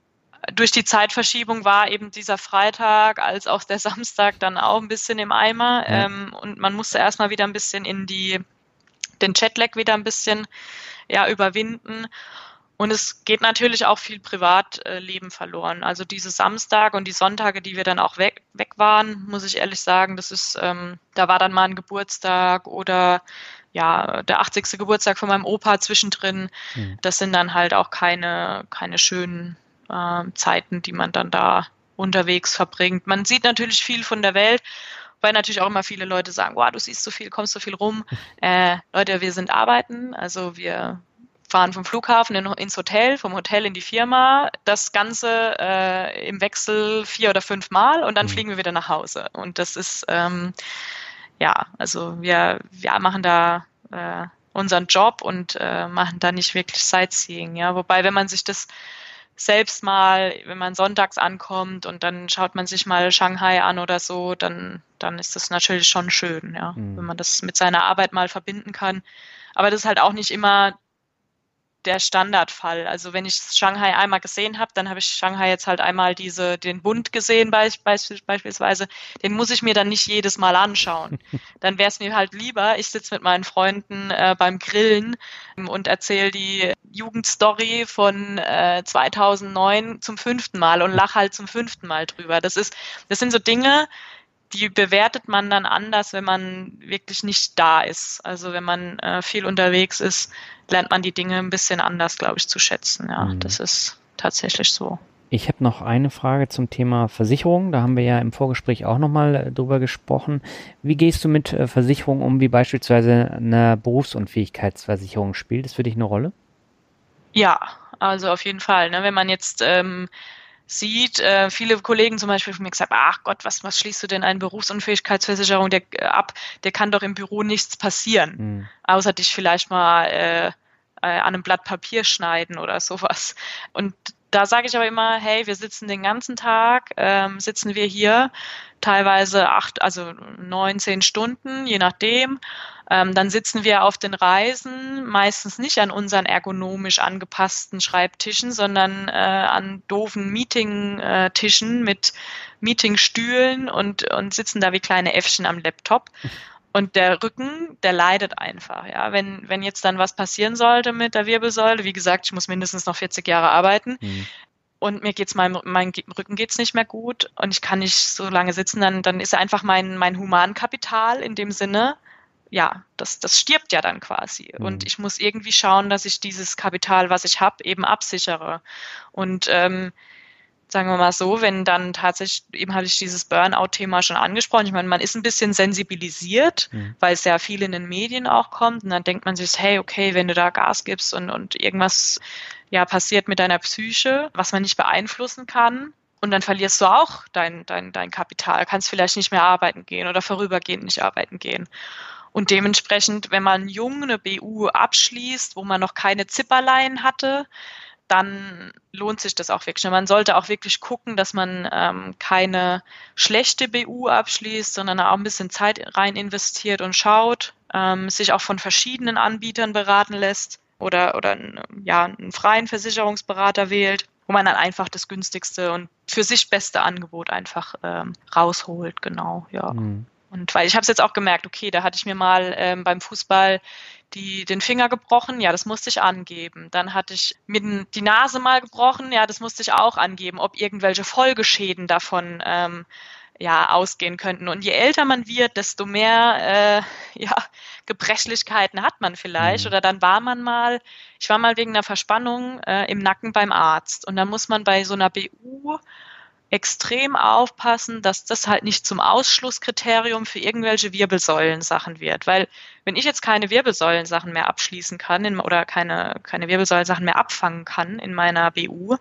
durch die Zeitverschiebung war eben dieser Freitag als auch der Samstag dann auch ein bisschen im Eimer ja. ähm, und man musste erstmal wieder ein bisschen in die, den Chatlag wieder ein bisschen ja, überwinden. Und es geht natürlich auch viel Privatleben verloren. Also diese Samstag und die Sonntage, die wir dann auch weg, weg waren, muss ich ehrlich sagen, das ist, ähm, da war dann mal ein Geburtstag oder ja, der 80. Geburtstag von meinem Opa zwischendrin. Mhm. Das sind dann halt auch keine, keine schönen äh, Zeiten, die man dann da unterwegs verbringt. Man sieht natürlich viel von der Welt, weil natürlich auch immer viele Leute sagen, wow, du siehst so viel, kommst so viel rum. Äh, Leute, wir sind arbeiten, also wir fahren vom Flughafen in, ins Hotel, vom Hotel in die Firma, das Ganze äh, im Wechsel vier oder fünf Mal und dann mhm. fliegen wir wieder nach Hause. Und das ist, ähm, ja, also wir, wir machen da äh, unseren Job und äh, machen da nicht wirklich Sightseeing. Ja, wobei, wenn man sich das selbst mal, wenn man sonntags ankommt und dann schaut man sich mal Shanghai an oder so, dann, dann ist das natürlich schon schön, ja, mhm. wenn man das mit seiner Arbeit mal verbinden kann. Aber das ist halt auch nicht immer der Standardfall. Also wenn ich Shanghai einmal gesehen habe, dann habe ich Shanghai jetzt halt einmal diese, den Bund gesehen beisp beispielsweise. Den muss ich mir dann nicht jedes Mal anschauen. Dann wäre es mir halt lieber, ich sitze mit meinen Freunden äh, beim Grillen und erzähle die Jugendstory von äh, 2009 zum fünften Mal und lache halt zum fünften Mal drüber. Das ist, das sind so Dinge, die bewertet man dann anders, wenn man wirklich nicht da ist. Also wenn man äh, viel unterwegs ist, lernt man die Dinge ein bisschen anders, glaube ich, zu schätzen. Ja, mhm. das ist tatsächlich so. Ich habe noch eine Frage zum Thema Versicherung. Da haben wir ja im Vorgespräch auch nochmal äh, drüber gesprochen. Wie gehst du mit äh, Versicherungen um, wie beispielsweise eine Berufsunfähigkeitsversicherung spielt? Das für dich eine Rolle? Ja, also auf jeden Fall. Ne? Wenn man jetzt ähm, sieht. Äh, viele Kollegen zum Beispiel von mir gesagt, ach Gott, was, was schließt du denn eine Berufsunfähigkeitsversicherung der, äh, ab? Der kann doch im Büro nichts passieren, mhm. außer dich vielleicht mal äh, äh, an einem Blatt Papier schneiden oder sowas. Und da sage ich aber immer, hey, wir sitzen den ganzen Tag, ähm, sitzen wir hier, teilweise acht, also neun, zehn Stunden, je nachdem. Ähm, dann sitzen wir auf den Reisen meistens nicht an unseren ergonomisch angepassten Schreibtischen, sondern äh, an doofen Meeting-Tischen mit Meetingstühlen und, und sitzen da wie kleine Äffchen am Laptop. Und der Rücken, der leidet einfach. Ja, wenn, wenn jetzt dann was passieren sollte mit der Wirbelsäule, wie gesagt, ich muss mindestens noch 40 Jahre arbeiten. Mhm. Und mir geht's meinem mein Rücken geht's nicht mehr gut und ich kann nicht so lange sitzen, dann, dann ist einfach mein, mein Humankapital in dem Sinne, ja, das, das stirbt ja dann quasi. Mhm. Und ich muss irgendwie schauen, dass ich dieses Kapital, was ich habe, eben absichere. Und ähm, sagen wir mal so, wenn dann tatsächlich, eben hatte ich dieses Burnout-Thema schon angesprochen, ich meine, man ist ein bisschen sensibilisiert, mhm. weil es ja viel in den Medien auch kommt und dann denkt man sich, hey, okay, wenn du da Gas gibst und, und irgendwas ja passiert mit deiner Psyche, was man nicht beeinflussen kann, und dann verlierst du auch dein, dein, dein Kapital, kannst vielleicht nicht mehr arbeiten gehen oder vorübergehend nicht arbeiten gehen. Und dementsprechend, wenn man jung eine BU abschließt, wo man noch keine Zipperlein hatte, dann lohnt sich das auch wirklich. Man sollte auch wirklich gucken, dass man ähm, keine schlechte BU abschließt, sondern auch ein bisschen Zeit rein investiert und schaut, ähm, sich auch von verschiedenen Anbietern beraten lässt oder, oder ja, einen freien Versicherungsberater wählt, wo man dann einfach das günstigste und für sich beste Angebot einfach ähm, rausholt. Genau, ja. Mhm. Und weil ich habe es jetzt auch gemerkt, okay, da hatte ich mir mal ähm, beim Fußball die, den Finger gebrochen, ja, das musste ich angeben. Dann hatte ich mir die Nase mal gebrochen, ja, das musste ich auch angeben, ob irgendwelche Folgeschäden davon ähm, ja, ausgehen könnten. Und je älter man wird, desto mehr äh, ja, Gebrechlichkeiten hat man vielleicht. Mhm. Oder dann war man mal, ich war mal wegen einer Verspannung äh, im Nacken beim Arzt. Und dann muss man bei so einer BU extrem aufpassen, dass das halt nicht zum Ausschlusskriterium für irgendwelche Wirbelsäulensachen wird. Weil wenn ich jetzt keine Wirbelsäulensachen mehr abschließen kann in, oder keine, keine Wirbelsäulensachen mehr abfangen kann in meiner BU,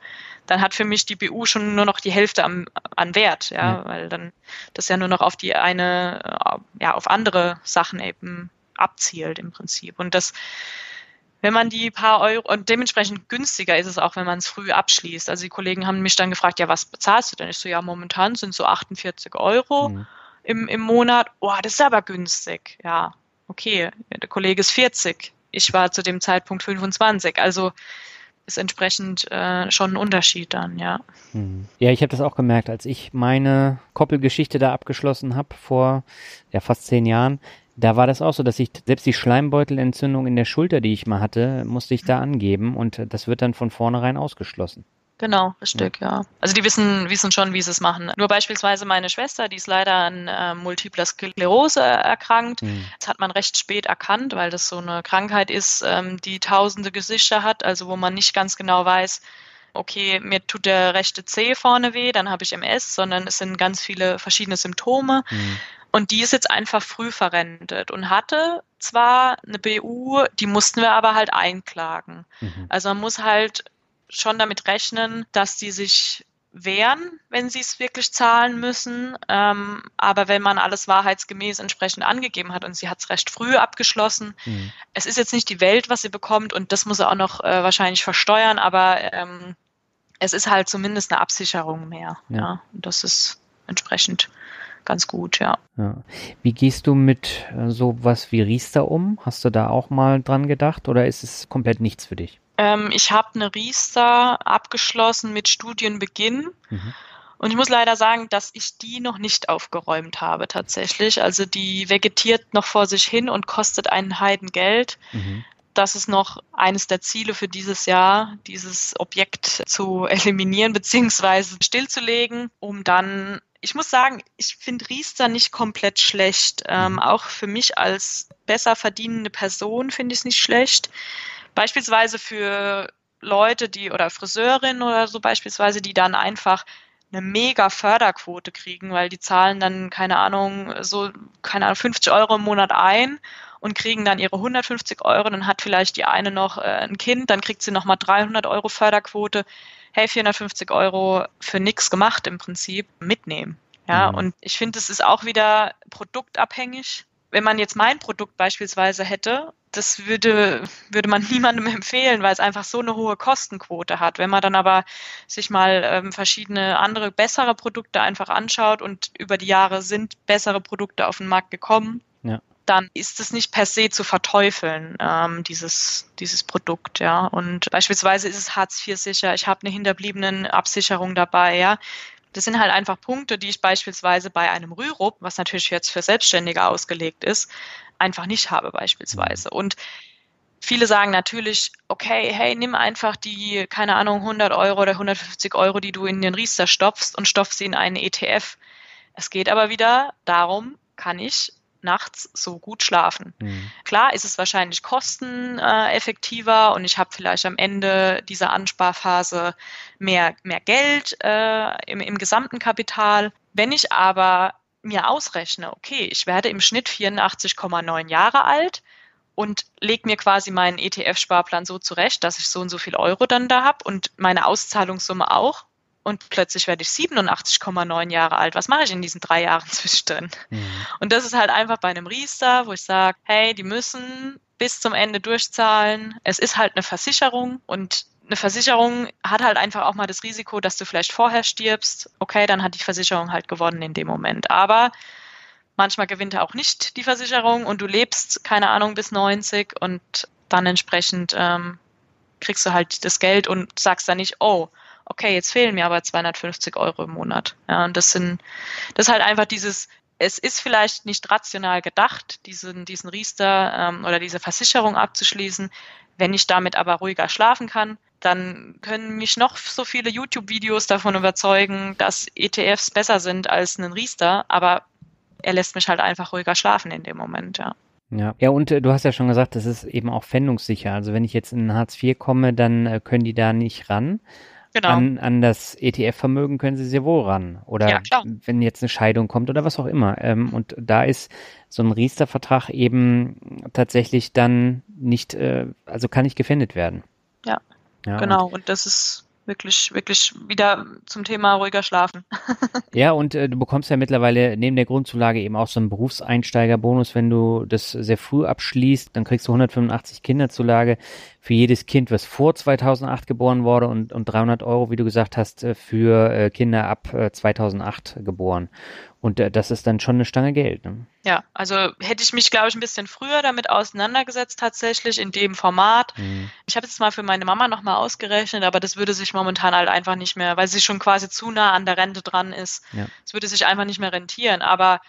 dann hat für mich die BU schon nur noch die Hälfte am, an Wert, ja, ja. weil dann das ja nur noch auf die eine, ja, auf andere Sachen eben abzielt im Prinzip. Und das wenn man die paar Euro und dementsprechend günstiger ist es auch, wenn man es früh abschließt. Also die Kollegen haben mich dann gefragt, ja, was bezahlst du denn? Ich so, ja, momentan sind so 48 Euro mhm. im, im Monat. Oh, das ist aber günstig. Ja, okay. Der Kollege ist 40. Ich war zu dem Zeitpunkt 25. Also ist entsprechend äh, schon ein Unterschied dann, ja. Mhm. Ja, ich habe das auch gemerkt, als ich meine Koppelgeschichte da abgeschlossen habe vor ja, fast zehn Jahren Da war das auch so, dass ich selbst die Schleimbeutelentzündung in der Schulter, die ich mal hatte, musste ich da angeben und das wird dann von vornherein ausgeschlossen. Genau, richtig, ja. ja. Also die wissen, wissen schon, wie sie es machen. Nur beispielsweise meine Schwester, die ist leider an äh, multipler Sklerose erkrankt. Mhm. Das hat man recht spät erkannt, weil das so eine Krankheit ist, ähm, die tausende Gesichter hat, also wo man nicht ganz genau weiß, okay, mir tut der rechte Zeh vorne weh, dann habe ich MS, sondern es sind ganz viele verschiedene Symptome. Mhm. Und die ist jetzt einfach früh verrentet und hatte zwar eine BU, die mussten wir aber halt einklagen. Mhm. Also man muss halt schon damit rechnen, dass die sich wehren, wenn sie es wirklich zahlen müssen. Ähm, aber wenn man alles wahrheitsgemäß entsprechend angegeben hat und sie hat es recht früh abgeschlossen, mhm. es ist jetzt nicht die Welt, was sie bekommt und das muss er auch noch äh, wahrscheinlich versteuern, aber ähm, es ist halt zumindest eine Absicherung mehr. Ja. ja. Und das ist entsprechend ganz gut, ja. ja. Wie gehst du mit äh, sowas wie Riester um? Hast du da auch mal dran gedacht oder ist es komplett nichts für dich? Ähm, ich habe eine Riester abgeschlossen mit Studienbeginn. Mhm. Und ich muss leider sagen, dass ich die noch nicht aufgeräumt habe tatsächlich. Also die vegetiert noch vor sich hin und kostet einen Heidengeld. Mhm. Das ist noch eines der Ziele für dieses Jahr, dieses Objekt zu eliminieren bzw. stillzulegen, um dann ich muss sagen, ich finde Riester nicht komplett schlecht. Ähm, mhm. auch für mich als besser verdienende Person finde ich es nicht schlecht. Beispielsweise für Leute, die oder Friseurinnen oder so beispielsweise, die dann einfach eine mega Förderquote kriegen, weil die zahlen dann, keine Ahnung, so, keine Ahnung, 50 Euro im Monat ein und kriegen dann ihre 150 Euro. Dann hat vielleicht die eine noch äh, ein Kind, dann kriegt sie nochmal 300 Euro Förderquote. Hey, 450 Euro für nichts gemacht im Prinzip mitnehmen. Ja, mhm. und ich finde, es ist auch wieder produktabhängig. Wenn man jetzt mein Produkt beispielsweise hätte das würde, würde man niemandem empfehlen, weil es einfach so eine hohe Kostenquote hat. Wenn man dann aber sich mal ähm, verschiedene andere bessere Produkte einfach anschaut und über die Jahre sind bessere Produkte auf den Markt gekommen, ja. Dann ist es nicht per se zu verteufeln, ähm, dieses, dieses Produkt, ja. Und beispielsweise ist es Hartz IV sicher, ich habe eine hinterbliebenen Absicherung dabei, ja. Das sind halt einfach Punkte, die ich beispielsweise bei einem Rürup, was natürlich jetzt für Selbstständige ausgelegt ist, einfach nicht habe beispielsweise. Und viele sagen natürlich, okay, hey, nimm einfach die, keine Ahnung, 100 Euro oder 150 Euro, die du in den Riester stopfst und stopf sie in einen ETF. Es geht aber wieder darum, kann ich nachts so gut schlafen. Mhm. Klar ist es wahrscheinlich kosteneffektiver und ich habe vielleicht am Ende dieser Ansparphase mehr, mehr Geld äh, im, im gesamten Kapital. Wenn ich aber mir ausrechne, okay, ich werde im Schnitt 84,9 Jahre alt und lege mir quasi meinen ETF-Sparplan so zurecht, dass ich so und so viel Euro dann da habe und meine Auszahlungssumme auch. Und plötzlich werde ich 87,9 Jahre alt. Was mache ich in diesen drei Jahren zwischendrin? Mhm. Und das ist halt einfach bei einem Riester, wo ich sage, hey, die müssen bis zum Ende durchzahlen. Es ist halt eine Versicherung und eine Versicherung hat halt einfach auch mal das Risiko, dass du vielleicht vorher stirbst. Okay, dann hat die Versicherung halt gewonnen in dem Moment. Aber manchmal gewinnt er auch nicht die Versicherung und du lebst, keine Ahnung, bis 90 und dann entsprechend ähm, kriegst du halt das Geld und sagst dann nicht, oh, okay, jetzt fehlen mir aber 250 Euro im Monat. Ja, und das sind, das ist halt einfach dieses, es ist vielleicht nicht rational gedacht, diesen, diesen Riester ähm, oder diese Versicherung abzuschließen. Wenn ich damit aber ruhiger schlafen kann, dann können mich noch so viele YouTube-Videos davon überzeugen, dass ETFs besser sind als ein Riester, aber er lässt mich halt einfach ruhiger schlafen in dem Moment, ja. Ja, ja und äh, du hast ja schon gesagt, das ist eben auch pfändungssicher. Also wenn ich jetzt in Hartz IV komme, dann äh, können die da nicht ran. Genau. An, an das ETF-Vermögen können sie sehr wohl ran. Oder ja, wenn jetzt eine Scheidung kommt oder was auch immer. Ähm, und da ist so ein Riester-Vertrag eben tatsächlich dann nicht, äh, also kann nicht gefändet werden. Ja. Ja, genau, und, und das ist wirklich, wirklich wieder zum Thema ruhiger Schlafen. ja, und äh, du bekommst ja mittlerweile neben der Grundzulage eben auch so einen Berufseinsteigerbonus, wenn du das sehr früh abschließt, dann kriegst du 185 Kinderzulage für jedes Kind, was vor 2008 geboren wurde und, und 300 Euro, wie du gesagt hast, äh, für äh, Kinder ab 2008 äh, geboren. Und das ist dann schon eine Stange Geld. Ne? Ja, also hätte ich mich, glaube ich, ein bisschen früher damit auseinandergesetzt, tatsächlich in dem Format. Mhm. Ich habe jetzt mal für meine Mama nochmal ausgerechnet, aber das würde sich momentan halt einfach nicht mehr, weil sie schon quasi zu nah an der Rente dran ist. Es ja. würde sich einfach nicht mehr rentieren. Aber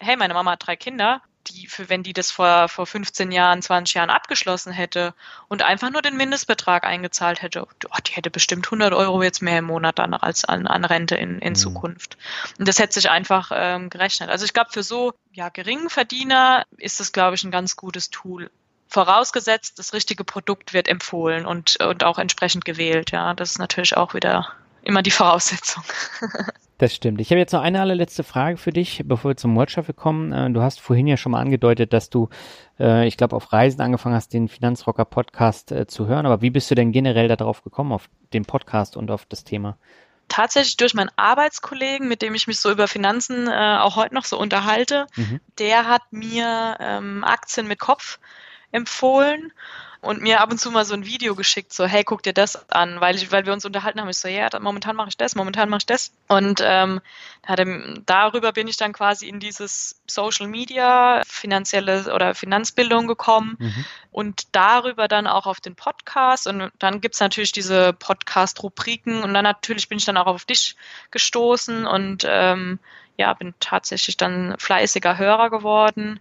hey, meine Mama hat drei Kinder. die, für wenn die das vor, vor 15 Jahren, 20 Jahren abgeschlossen hätte und einfach nur den Mindestbetrag eingezahlt hätte, oh, die hätte bestimmt 100 Euro jetzt mehr im Monat dann als an, an Rente in, in mhm. Zukunft. Und das hätte sich einfach ähm, gerechnet. Also ich glaube, für so ja, geringen Verdiener ist das, glaube ich, ein ganz gutes Tool. Vorausgesetzt, das richtige Produkt wird empfohlen und, und auch entsprechend gewählt. Ja, das ist natürlich auch wieder immer die Voraussetzung. Das stimmt. Ich habe jetzt noch eine allerletzte Frage für dich, bevor wir zum Workshop kommen. Äh, du hast vorhin ja schon mal angedeutet, dass du, äh, ich glaube, auf Reisen angefangen hast, den Finanzrocker Podcast äh, zu hören. Aber wie bist du denn generell darauf gekommen, auf den Podcast und auf das Thema? Tatsächlich durch meinen Arbeitskollegen, mit dem ich mich so über Finanzen auch heute noch so unterhalte. Mhm. Der hat mir ähm, Aktien mit Kopf empfohlen und mir ab und zu mal so ein Video geschickt, so, hey, guck dir das an, weil ich, weil wir uns unterhalten haben, ich so, ja, momentan mache ich das, momentan mache ich das. Und ähm, darüber bin ich dann quasi in dieses Social Media, finanzielle oder Finanzbildung gekommen mhm. und darüber dann auch auf den Podcast. Und dann gibt's natürlich diese Podcast-Rubriken und dann natürlich bin ich dann auch auf dich gestoßen und ähm, ja, bin tatsächlich dann fleißiger Hörer geworden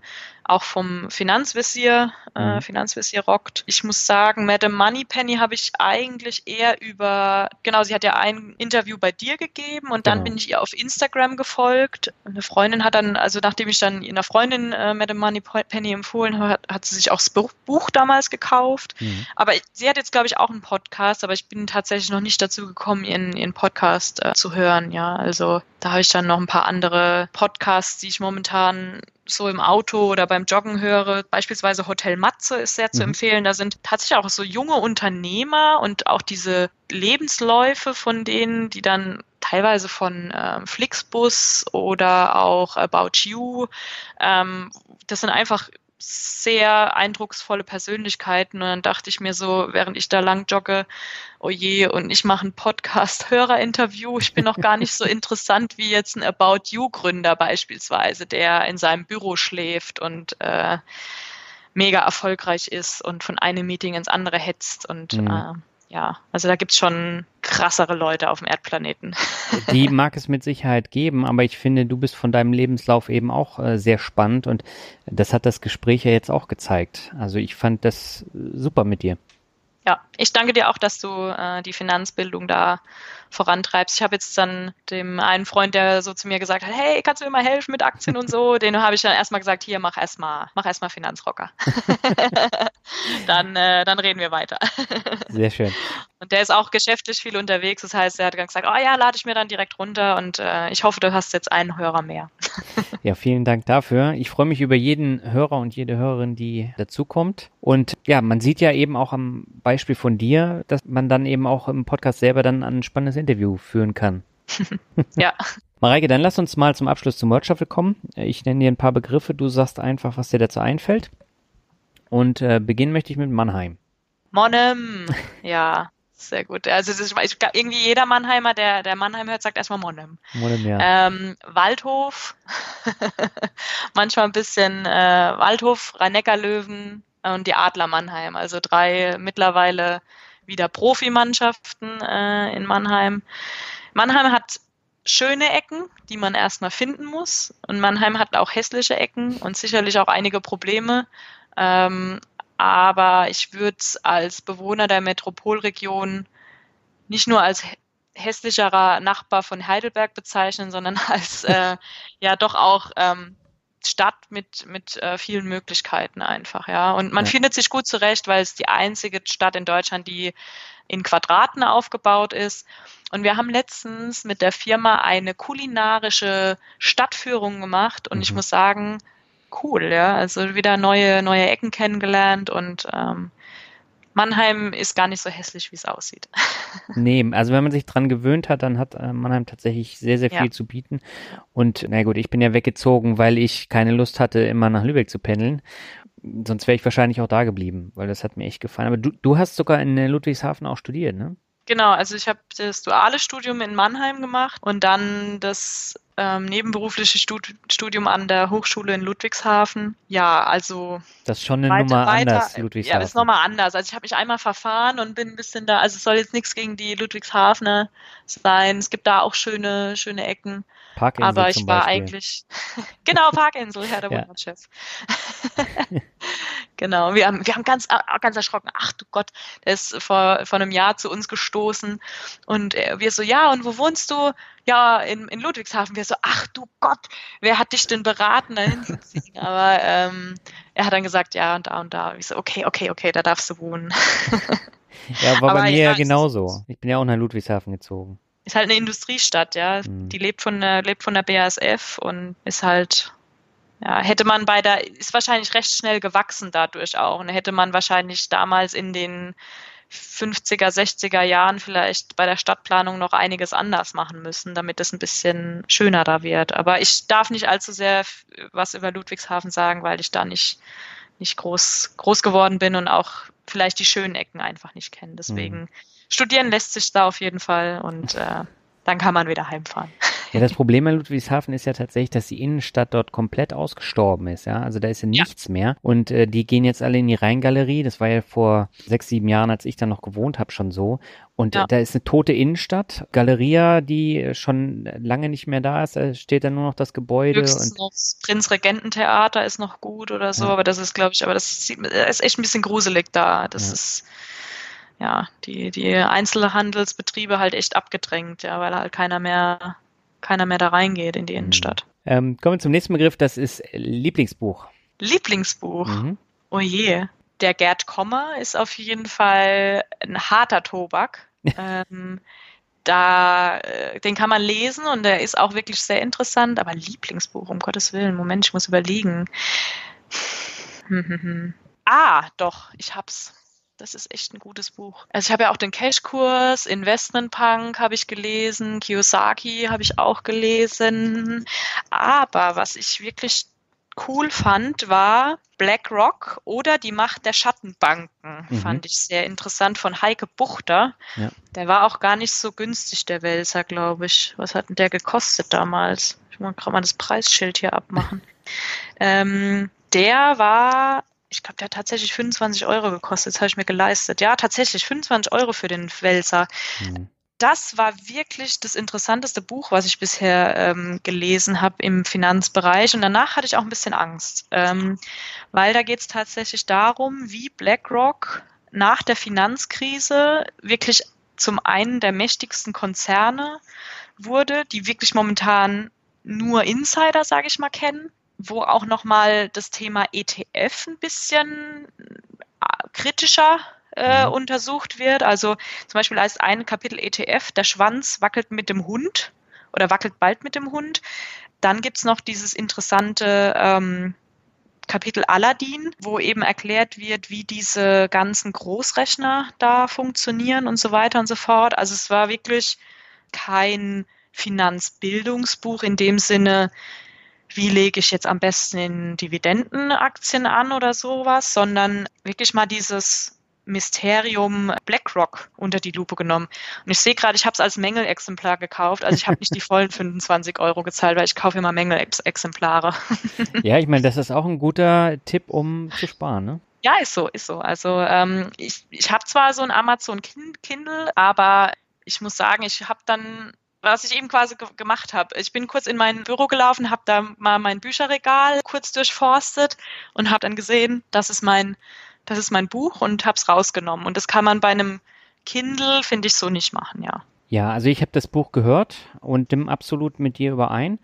auch vom Finanzvisier, äh, mhm. Finanzvisier rockt. Ich muss sagen, Madame Moneypenny habe ich eigentlich eher über, genau, sie hat ja ein Interview bei dir gegeben und dann genau. bin ich ihr auf Instagram gefolgt. Eine Freundin hat dann, also nachdem ich dann einer Freundin äh, Madame Moneypenny empfohlen habe, hat, sie sich auch das Buch damals gekauft. Mhm. Aber sie hat jetzt, glaube ich, auch einen Podcast, aber ich bin tatsächlich noch nicht dazu gekommen, ihren, ihren Podcast äh, zu hören. Ja, also da habe ich dann noch ein paar andere Podcasts, die ich momentan so im Auto oder beim Joggen höre. Beispielsweise Hotel Matze ist sehr zu mhm. empfehlen. Da sind tatsächlich auch so junge Unternehmer und auch diese Lebensläufe von denen, die dann teilweise von ähm, Flixbus oder auch About You, ähm, das sind einfach sehr eindrucksvolle Persönlichkeiten. Und dann dachte ich mir so, während ich da lang jogge, oh je, und ich mache ein Podcast-Hörer-Interview. Ich bin noch gar nicht so interessant wie jetzt ein About You-Gründer beispielsweise, der in seinem Büro schläft und äh, mega erfolgreich ist und von einem Meeting ins andere hetzt und mhm. äh, ja, also da gibt's schon krassere Leute auf dem Erdplaneten. Die mag es mit Sicherheit geben, aber ich finde, du bist von deinem Lebenslauf eben auch äh, sehr spannend und das hat das Gespräch ja jetzt auch gezeigt. Also ich fand das super mit dir. Ja, ich danke dir auch, dass du äh, die Finanzbildung da vorantreibst. Ich habe jetzt dann dem einen Freund, der so zu mir gesagt hat, hey, kannst du mir mal helfen mit Aktien und so, den habe ich dann erstmal gesagt, hier, mach erstmal, mach erstmal Finanzrocker. dann, äh, dann reden wir weiter. Sehr schön. Und der ist auch geschäftlich viel unterwegs. Das heißt, er hat gesagt, oh ja, lade ich mir dann direkt runter und äh, ich hoffe, du hast jetzt einen Hörer mehr. ja, vielen Dank dafür. Ich freue mich über jeden Hörer und jede Hörerin, die dazukommt. Und ja, man sieht ja eben auch am Beispiel von dir, dass man dann eben auch im Podcast selber dann ein spannendes Interview führen kann. ja. Mareike, dann lass uns mal zum Abschluss zum Workshop kommen. Ich nenne dir ein paar Begriffe, du sagst einfach, was dir dazu einfällt. Und äh, beginnen möchte ich mit Mannheim. Monnem, ja. Sehr gut. Also ist, irgendwie jeder Mannheimer, der, der Mannheim hört, sagt erstmal Monnem. Monnem, ja. Ähm, Waldhof, manchmal ein bisschen äh, Waldhof, Rhein-Neckar-Löwen und die Adler Mannheim. Also drei mittlerweile wieder Profimannschaften äh, in Mannheim. Mannheim hat schöne Ecken, die man erstmal finden muss. Und Mannheim hat auch hässliche Ecken und sicherlich auch einige Probleme. Ähm, aber ich würde es als Bewohner der Metropolregion nicht nur als hässlicherer Nachbar von Heidelberg bezeichnen, sondern als äh, ja doch auch ähm, Stadt mit, mit äh, vielen Möglichkeiten einfach, ja. Und man ja. findet sich gut zurecht, weil es die einzige Stadt in Deutschland, die in Quadraten aufgebaut ist. Und wir haben letztens mit der Firma eine kulinarische Stadtführung gemacht und mhm. ich muss sagen, cool, ja. Also wieder neue, neue Ecken kennengelernt und ähm, Mannheim ist gar nicht so hässlich, wie es aussieht. Nee, also wenn man sich dran gewöhnt hat, dann hat äh, Mannheim tatsächlich sehr, sehr viel ja. zu bieten. Und na gut, ich bin ja weggezogen, weil ich keine Lust hatte, immer nach Lübeck zu pendeln. Sonst wäre ich wahrscheinlich auch da geblieben, weil das hat mir echt gefallen. Aber du, du hast sogar in Ludwigshafen auch studiert, ne? Genau, also ich habe das duale Studium in Mannheim gemacht und dann das ähm, nebenberufliche Studium an der Hochschule in Ludwigshafen. Ja, also. Das ist schon eine weiter, Nummer weiter, anders, Ludwigshafen. Ja, das ist nochmal anders. Also ich habe mich einmal verfahren und bin ein bisschen da, also es soll jetzt nichts gegen die Ludwigshafener sein. Es gibt da auch schöne, schöne Ecken. Parkinsel Aber ich war Beispiel. eigentlich, genau, Parkinsel, Herr der Ja. Wunderchef. genau, wir haben, wir haben ganz, ganz erschrocken, ach du Gott, der ist vor, vor einem Jahr zu uns gestoßen und wir so, ja, und wo wohnst du? Ja, in, in Ludwigshafen. Wir so, ach du Gott, wer hat dich denn beraten, da hinzuziehen? Aber ähm, er hat dann gesagt, ja, und da und da. Ich so, okay, okay, okay, da darfst du wohnen. Ja, war Aber bei mir ja, genauso. Ich bin ja auch nach Ludwigshafen gezogen. Ist halt eine Industriestadt, ja. Mhm. Die lebt von der, lebt von der BASF und ist halt, ja, hätte man bei der, ist wahrscheinlich recht schnell gewachsen dadurch auch. Und hätte man wahrscheinlich damals in den 50er, 60er Jahren vielleicht bei der Stadtplanung noch einiges anders machen müssen, damit es ein bisschen schöner da wird. Aber ich darf nicht allzu sehr was über Ludwigshafen sagen, weil ich da nicht, nicht groß, groß geworden bin und auch vielleicht die schönen Ecken einfach nicht kenne. Deswegen studieren lässt sich da auf jeden Fall und äh, dann kann man wieder heimfahren. Ja, das Problem bei Ludwigshafen ist ja tatsächlich, dass die Innenstadt dort komplett ausgestorben ist, ja. Also da ist ja nichts mehr. Und äh, die gehen jetzt alle in die Rheingalerie. Das war ja vor sechs, sieben Jahren, als ich da noch gewohnt habe, schon so. Und Ja. äh, da ist eine tote Innenstadt. Galeria, die äh, schon lange nicht mehr da ist, da steht dann nur noch das Gebäude Höchstens und noch das Prinzregententheater ist noch gut oder so, Ja. aber das ist, glaube ich, aber das sieht, ist echt ein bisschen gruselig da. Das Ja. ist ja die, die Einzelhandelsbetriebe halt echt abgedrängt, ja, weil halt keiner mehr, keiner mehr da reingeht in die Mhm. Innenstadt. ähm, kommen wir zum nächsten Begriff, das ist Lieblingsbuch. Lieblingsbuch. Mhm. Oh je. Der Gerd Kommer ist auf jeden Fall ein harter Tobak. ähm, da, äh, den kann man lesen und der ist auch wirklich sehr interessant, aber Lieblingsbuch, um Gottes Willen, Moment, ich muss überlegen. Ah, doch, ich hab's. Das ist echt ein gutes Buch. Also ich habe ja auch den Cash-Kurs, Investment Punk habe ich gelesen, Kiyosaki habe ich auch gelesen. Aber was ich wirklich cool fand, war BlackRock oder die Macht der Schattenbanken. Mhm. Fand ich sehr interessant von Heike Buchter. Ja. Der war auch gar nicht so günstig, der Wälzer, glaube ich. Was hat denn der gekostet damals? Ich muss gerade mal das Preisschild hier abmachen. ähm, der war, ich glaube, der hat tatsächlich 25 Euro gekostet. Das habe ich mir geleistet. Ja, tatsächlich 25 Euro für den Wälzer Mhm. das war wirklich das interessanteste Buch, was ich bisher ähm, gelesen habe im Finanzbereich. Und danach hatte ich auch ein bisschen Angst, ähm, weil da geht es tatsächlich darum, wie BlackRock nach der Finanzkrise wirklich zum einen der mächtigsten Konzerne wurde, die wirklich momentan nur Insider, sage ich mal, kennen, wo auch nochmal das Thema ETF ein bisschen äh, kritischer äh, Mhm. untersucht wird. Also zum Beispiel heißt ein Kapitel ETF, der Schwanz wackelt mit dem Hund oder wackelt bald mit dem Hund. Dann gibt's noch dieses interessante ähm, Kapitel Aladdin, wo eben erklärt wird, wie diese ganzen Großrechner da funktionieren und so weiter und so fort. Also es war wirklich kein Finanzbildungsbuch in dem Sinne, wie lege ich jetzt am besten in Dividendenaktien an oder sowas, sondern wirklich mal dieses Mysterium BlackRock unter die Lupe genommen. Und ich sehe gerade, ich habe es als Mängelexemplar gekauft. Also ich habe nicht die vollen 25 Euro gezahlt, weil ich kaufe immer Mängelexemplare. Ja, ich meine, das ist auch ein guter Tipp, um zu sparen, ne? Ja, ist so, ist so. Also ähm, ich, ich habe zwar so ein Amazon Kin- Kindle, aber ich muss sagen, ich habe dann, was ich eben quasi ge gemacht habe, ich bin kurz in mein Büro gelaufen, habe da mal mein Bücherregal kurz durchforstet und habe dann gesehen, das ist mein, das ist mein Buch und habe es rausgenommen. Und das kann man bei einem Kindle, finde ich, so nicht machen, ja. Ja, also ich habe das Buch gehört und stimme absolut mit dir überein.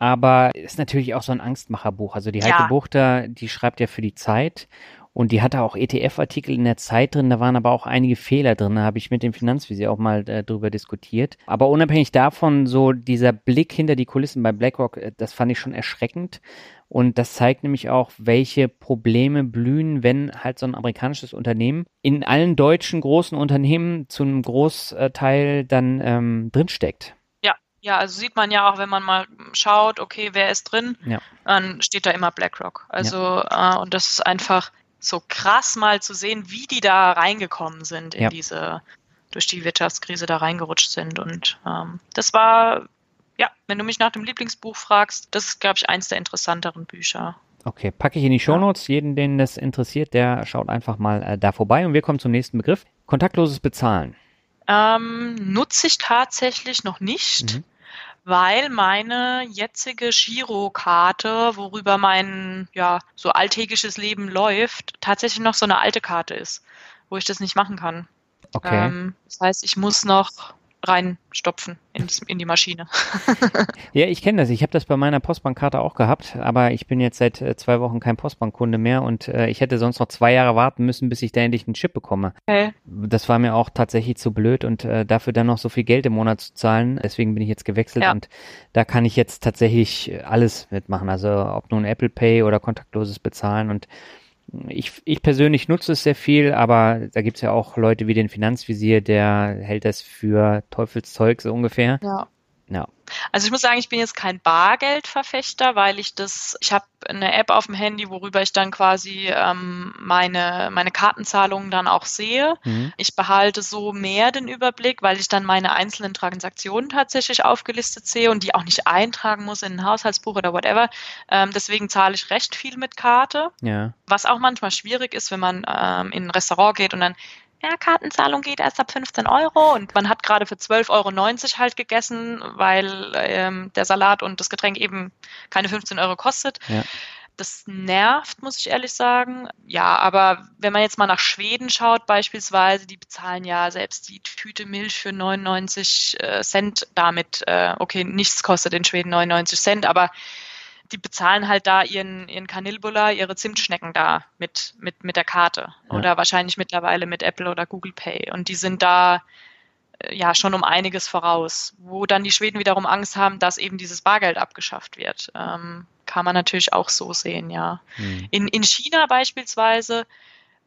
Aber ist natürlich auch so ein Angstmacherbuch. Also die Heike Ja. Buchter, die schreibt ja für die Zeit und die hatte auch ETF-Artikel in der Zeit drin. Da waren aber auch einige Fehler drin. Da habe ich mit dem Finanzvisier auch mal äh, drüber diskutiert. Aber unabhängig davon, so dieser Blick hinter die Kulissen bei BlackRock, äh, das fand ich schon erschreckend. Und das zeigt nämlich auch, welche Probleme blühen, wenn halt so ein amerikanisches Unternehmen in allen deutschen großen Unternehmen zu einem Großteil dann ähm, drinsteckt. Ja, ja, also sieht man ja auch, wenn man mal schaut, okay, wer ist drin, Ja. dann steht da immer BlackRock. Also, äh, und das ist einfach so krass mal zu sehen, wie die da reingekommen sind in Ja. diese, durch die Wirtschaftskrise da reingerutscht sind. Und ähm, das war, ja, wenn du mich nach dem Lieblingsbuch fragst, das ist, glaube ich, eins der interessanteren Bücher. Okay, packe ich in die Shownotes. Jeden, den das interessiert, der schaut einfach mal äh, da vorbei. Und wir kommen zum nächsten Begriff. Kontaktloses Bezahlen. Ähm, nutze ich tatsächlich noch nicht. Mhm. Weil meine jetzige Girokarte, worüber mein ja so alltägliches Leben läuft, tatsächlich noch so eine alte Karte ist, wo ich das nicht machen kann. Okay. Ähm, das heißt, ich muss noch reinstopfen ins, in die Maschine. ja, ich kenne das. Ich habe das bei meiner Postbankkarte auch gehabt, aber ich bin jetzt seit äh, zwei Wochen kein Postbankkunde mehr und äh, ich hätte sonst noch zwei Jahre warten müssen, bis ich da endlich einen Chip bekomme. Okay. Das war mir auch tatsächlich zu blöd und äh, dafür dann noch so viel Geld im Monat zu zahlen. Deswegen bin ich jetzt gewechselt ja. und da kann ich jetzt tatsächlich alles mitmachen. Also ob nun Apple Pay oder kontaktloses Bezahlen und ich, ich persönlich nutze es sehr viel, aber da gibt es ja auch Leute wie den Finanzvisier, der hält das für Teufelszeug so ungefähr. Ja. Ja. Also ich muss sagen, ich bin jetzt kein Bargeldverfechter, weil ich das, ich habe eine App auf dem Handy, worüber ich dann quasi ähm, meine, meine Kartenzahlungen dann auch sehe. Mhm. Ich behalte so mehr den Überblick, weil ich dann meine einzelnen Transaktionen tatsächlich aufgelistet sehe und die auch nicht eintragen muss in ein Haushaltsbuch oder whatever. Ähm, deswegen zahle ich recht viel mit Karte. Ja. Was auch manchmal schwierig ist, wenn man ähm, in ein Restaurant geht und dann ja, Kartenzahlung geht erst ab 15 Euro und man hat gerade für 12,90 Euro halt gegessen, weil ähm, der Salat und das Getränk eben keine 15 Euro kostet. Ja. Das nervt, muss ich ehrlich sagen. Ja, aber wenn man jetzt mal nach Schweden schaut, beispielsweise, die bezahlen ja selbst die Tüte Milch für 99 äh, Cent damit. Äh, okay, nichts kostet in Schweden 99 Cent, aber die bezahlen halt da ihren, ihren Kanilbulla, ihre Zimtschnecken da mit, mit, mit der Karte. Ja. Oder wahrscheinlich mittlerweile mit Apple oder Google Pay. Und die sind da äh, ja schon um einiges voraus. Wo dann die Schweden wiederum Angst haben, dass eben dieses Bargeld abgeschafft wird. Ähm, kann man natürlich auch so sehen, ja. Hm. In, in China beispielsweise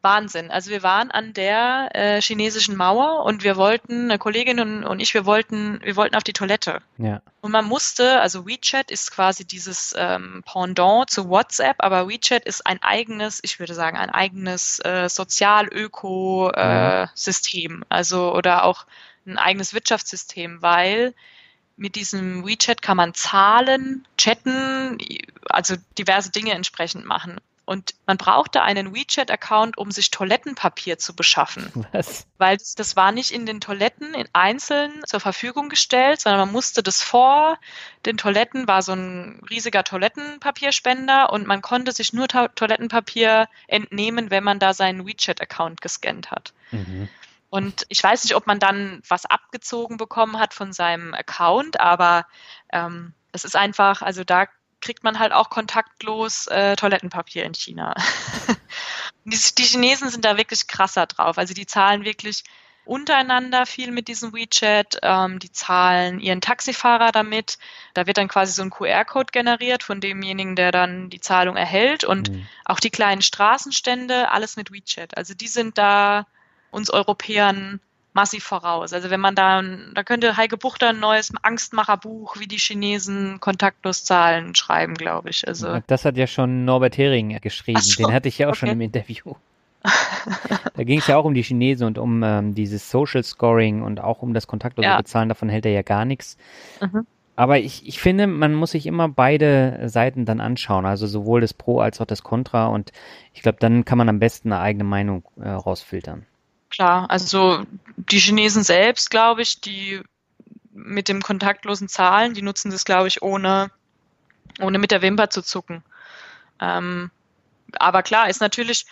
Wahnsinn. Also wir waren an der äh, chinesischen Mauer und wir wollten, eine Kollegin und, und, ich, wir wollten, wir wollten auf die Toilette. Ja. Und man musste, also WeChat ist quasi dieses ähm, Pendant zu WhatsApp, aber WeChat ist ein eigenes, ich würde sagen, ein eigenes äh, Sozial-Öko-System. Äh, mhm. Also oder auch ein eigenes Wirtschaftssystem, weil mit diesem WeChat kann man zahlen, chatten, also diverse Dinge entsprechend machen. Und man brauchte einen WeChat-Account, um sich Toilettenpapier zu beschaffen. Was? Weil das, das war nicht in den Toiletten in einzeln zur Verfügung gestellt, sondern man musste das vor den Toiletten, war so ein riesiger Toilettenpapierspender und man konnte sich nur to Toilettenpapier entnehmen, wenn man da seinen WeChat-Account gescannt hat. Mhm. Und ich weiß nicht, ob man dann was abgezogen bekommen hat von seinem Account, aber ähm, es ist einfach, also da kriegt man halt auch kontaktlos äh, Toilettenpapier in China. die, die Chinesen sind da wirklich krasser drauf. Also die zahlen wirklich untereinander viel mit diesem WeChat. Ähm, die zahlen ihren Taxifahrer damit. Da wird dann quasi so ein QR-Code generiert von demjenigen, der dann die Zahlung erhält. Und mhm. auch die kleinen Straßenstände, alles mit WeChat. Also die sind da uns Europäern massiv voraus. Also wenn man da, da könnte Heike Buchter ein neues Angstmacherbuch, wie die Chinesen kontaktlos Zahlen schreiben, glaube ich. Also das hat ja schon Norbert Hering geschrieben. So, Den hatte ich ja auch okay. schon im Interview. da ging es ja auch um die Chinesen und um ähm, dieses Social Scoring und auch um das kontaktlose ja. Bezahlen. Davon hält er ja gar nichts. Mhm. Aber ich, ich finde, man muss sich immer beide Seiten dann anschauen, also sowohl das Pro als auch das Contra. Und ich glaube, dann kann man am besten eine eigene Meinung äh, rausfiltern. Klar, also die Chinesen selbst, glaube ich, die mit dem kontaktlosen Zahlen, die nutzen das, glaube ich, ohne, ohne mit der Wimper zu zucken. Ähm, aber klar, ist natürlich,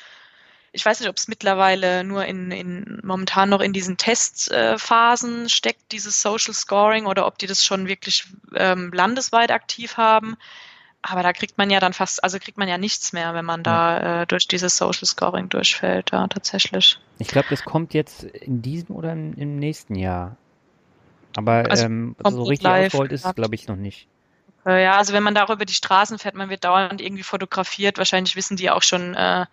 ich weiß nicht, ob es mittlerweile nur in, in momentan noch in diesen Testphasen steckt, dieses Social Scoring, oder ob die das schon wirklich ähm, landesweit aktiv haben. Aber da kriegt man ja dann fast, also kriegt man ja nichts mehr, wenn man da äh, durch dieses Social Scoring durchfällt, ja, tatsächlich. Ich glaube, das kommt jetzt in diesem oder im, im nächsten Jahr. Aber also ähm, so richtig ausgerollt ist es, glaube ich, noch nicht. Ja, also wenn man da über die Straßen fährt, man wird dauernd irgendwie fotografiert. Wahrscheinlich wissen die auch schon, äh,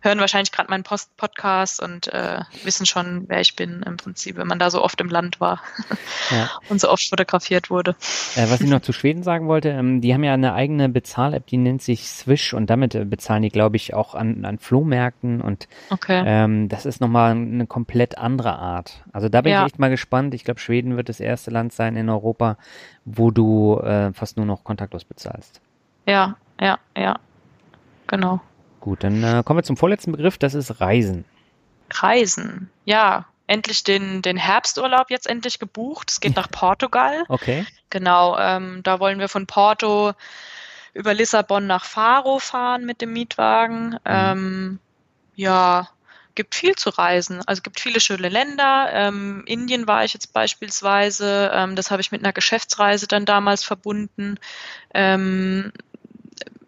hören wahrscheinlich gerade meinen Post Podcast und äh, wissen schon, wer ich bin im Prinzip, wenn man da so oft im Land war ja. und so oft fotografiert wurde. Äh, was ich noch zu Schweden sagen wollte, ähm, die haben ja eine eigene Bezahl-App, die nennt sich Swish und damit äh, bezahlen die, glaube ich, auch an, an Flohmärkten und okay. ähm, das ist nochmal eine komplett andere Art. Also da bin ja. ich echt mal gespannt. Ich glaube, Schweden wird das erste Land sein in Europa, wo du äh, fast nur noch kontaktlos bezahlst. Ja, ja, ja. Genau. Gut, dann äh, kommen wir zum vorletzten Begriff, das ist Reisen. Reisen, ja. endlich den, den Herbsturlaub jetzt endlich gebucht. Es geht nach Portugal. Okay. Genau, ähm, da wollen wir von Porto über Lissabon nach Faro fahren mit dem Mietwagen. Mhm. Ähm, ja, gibt viel zu reisen. Also gibt viele schöne Länder. Ähm, Indien war ich jetzt beispielsweise. Ähm, das habe ich mit einer Geschäftsreise dann damals verbunden. Ähm,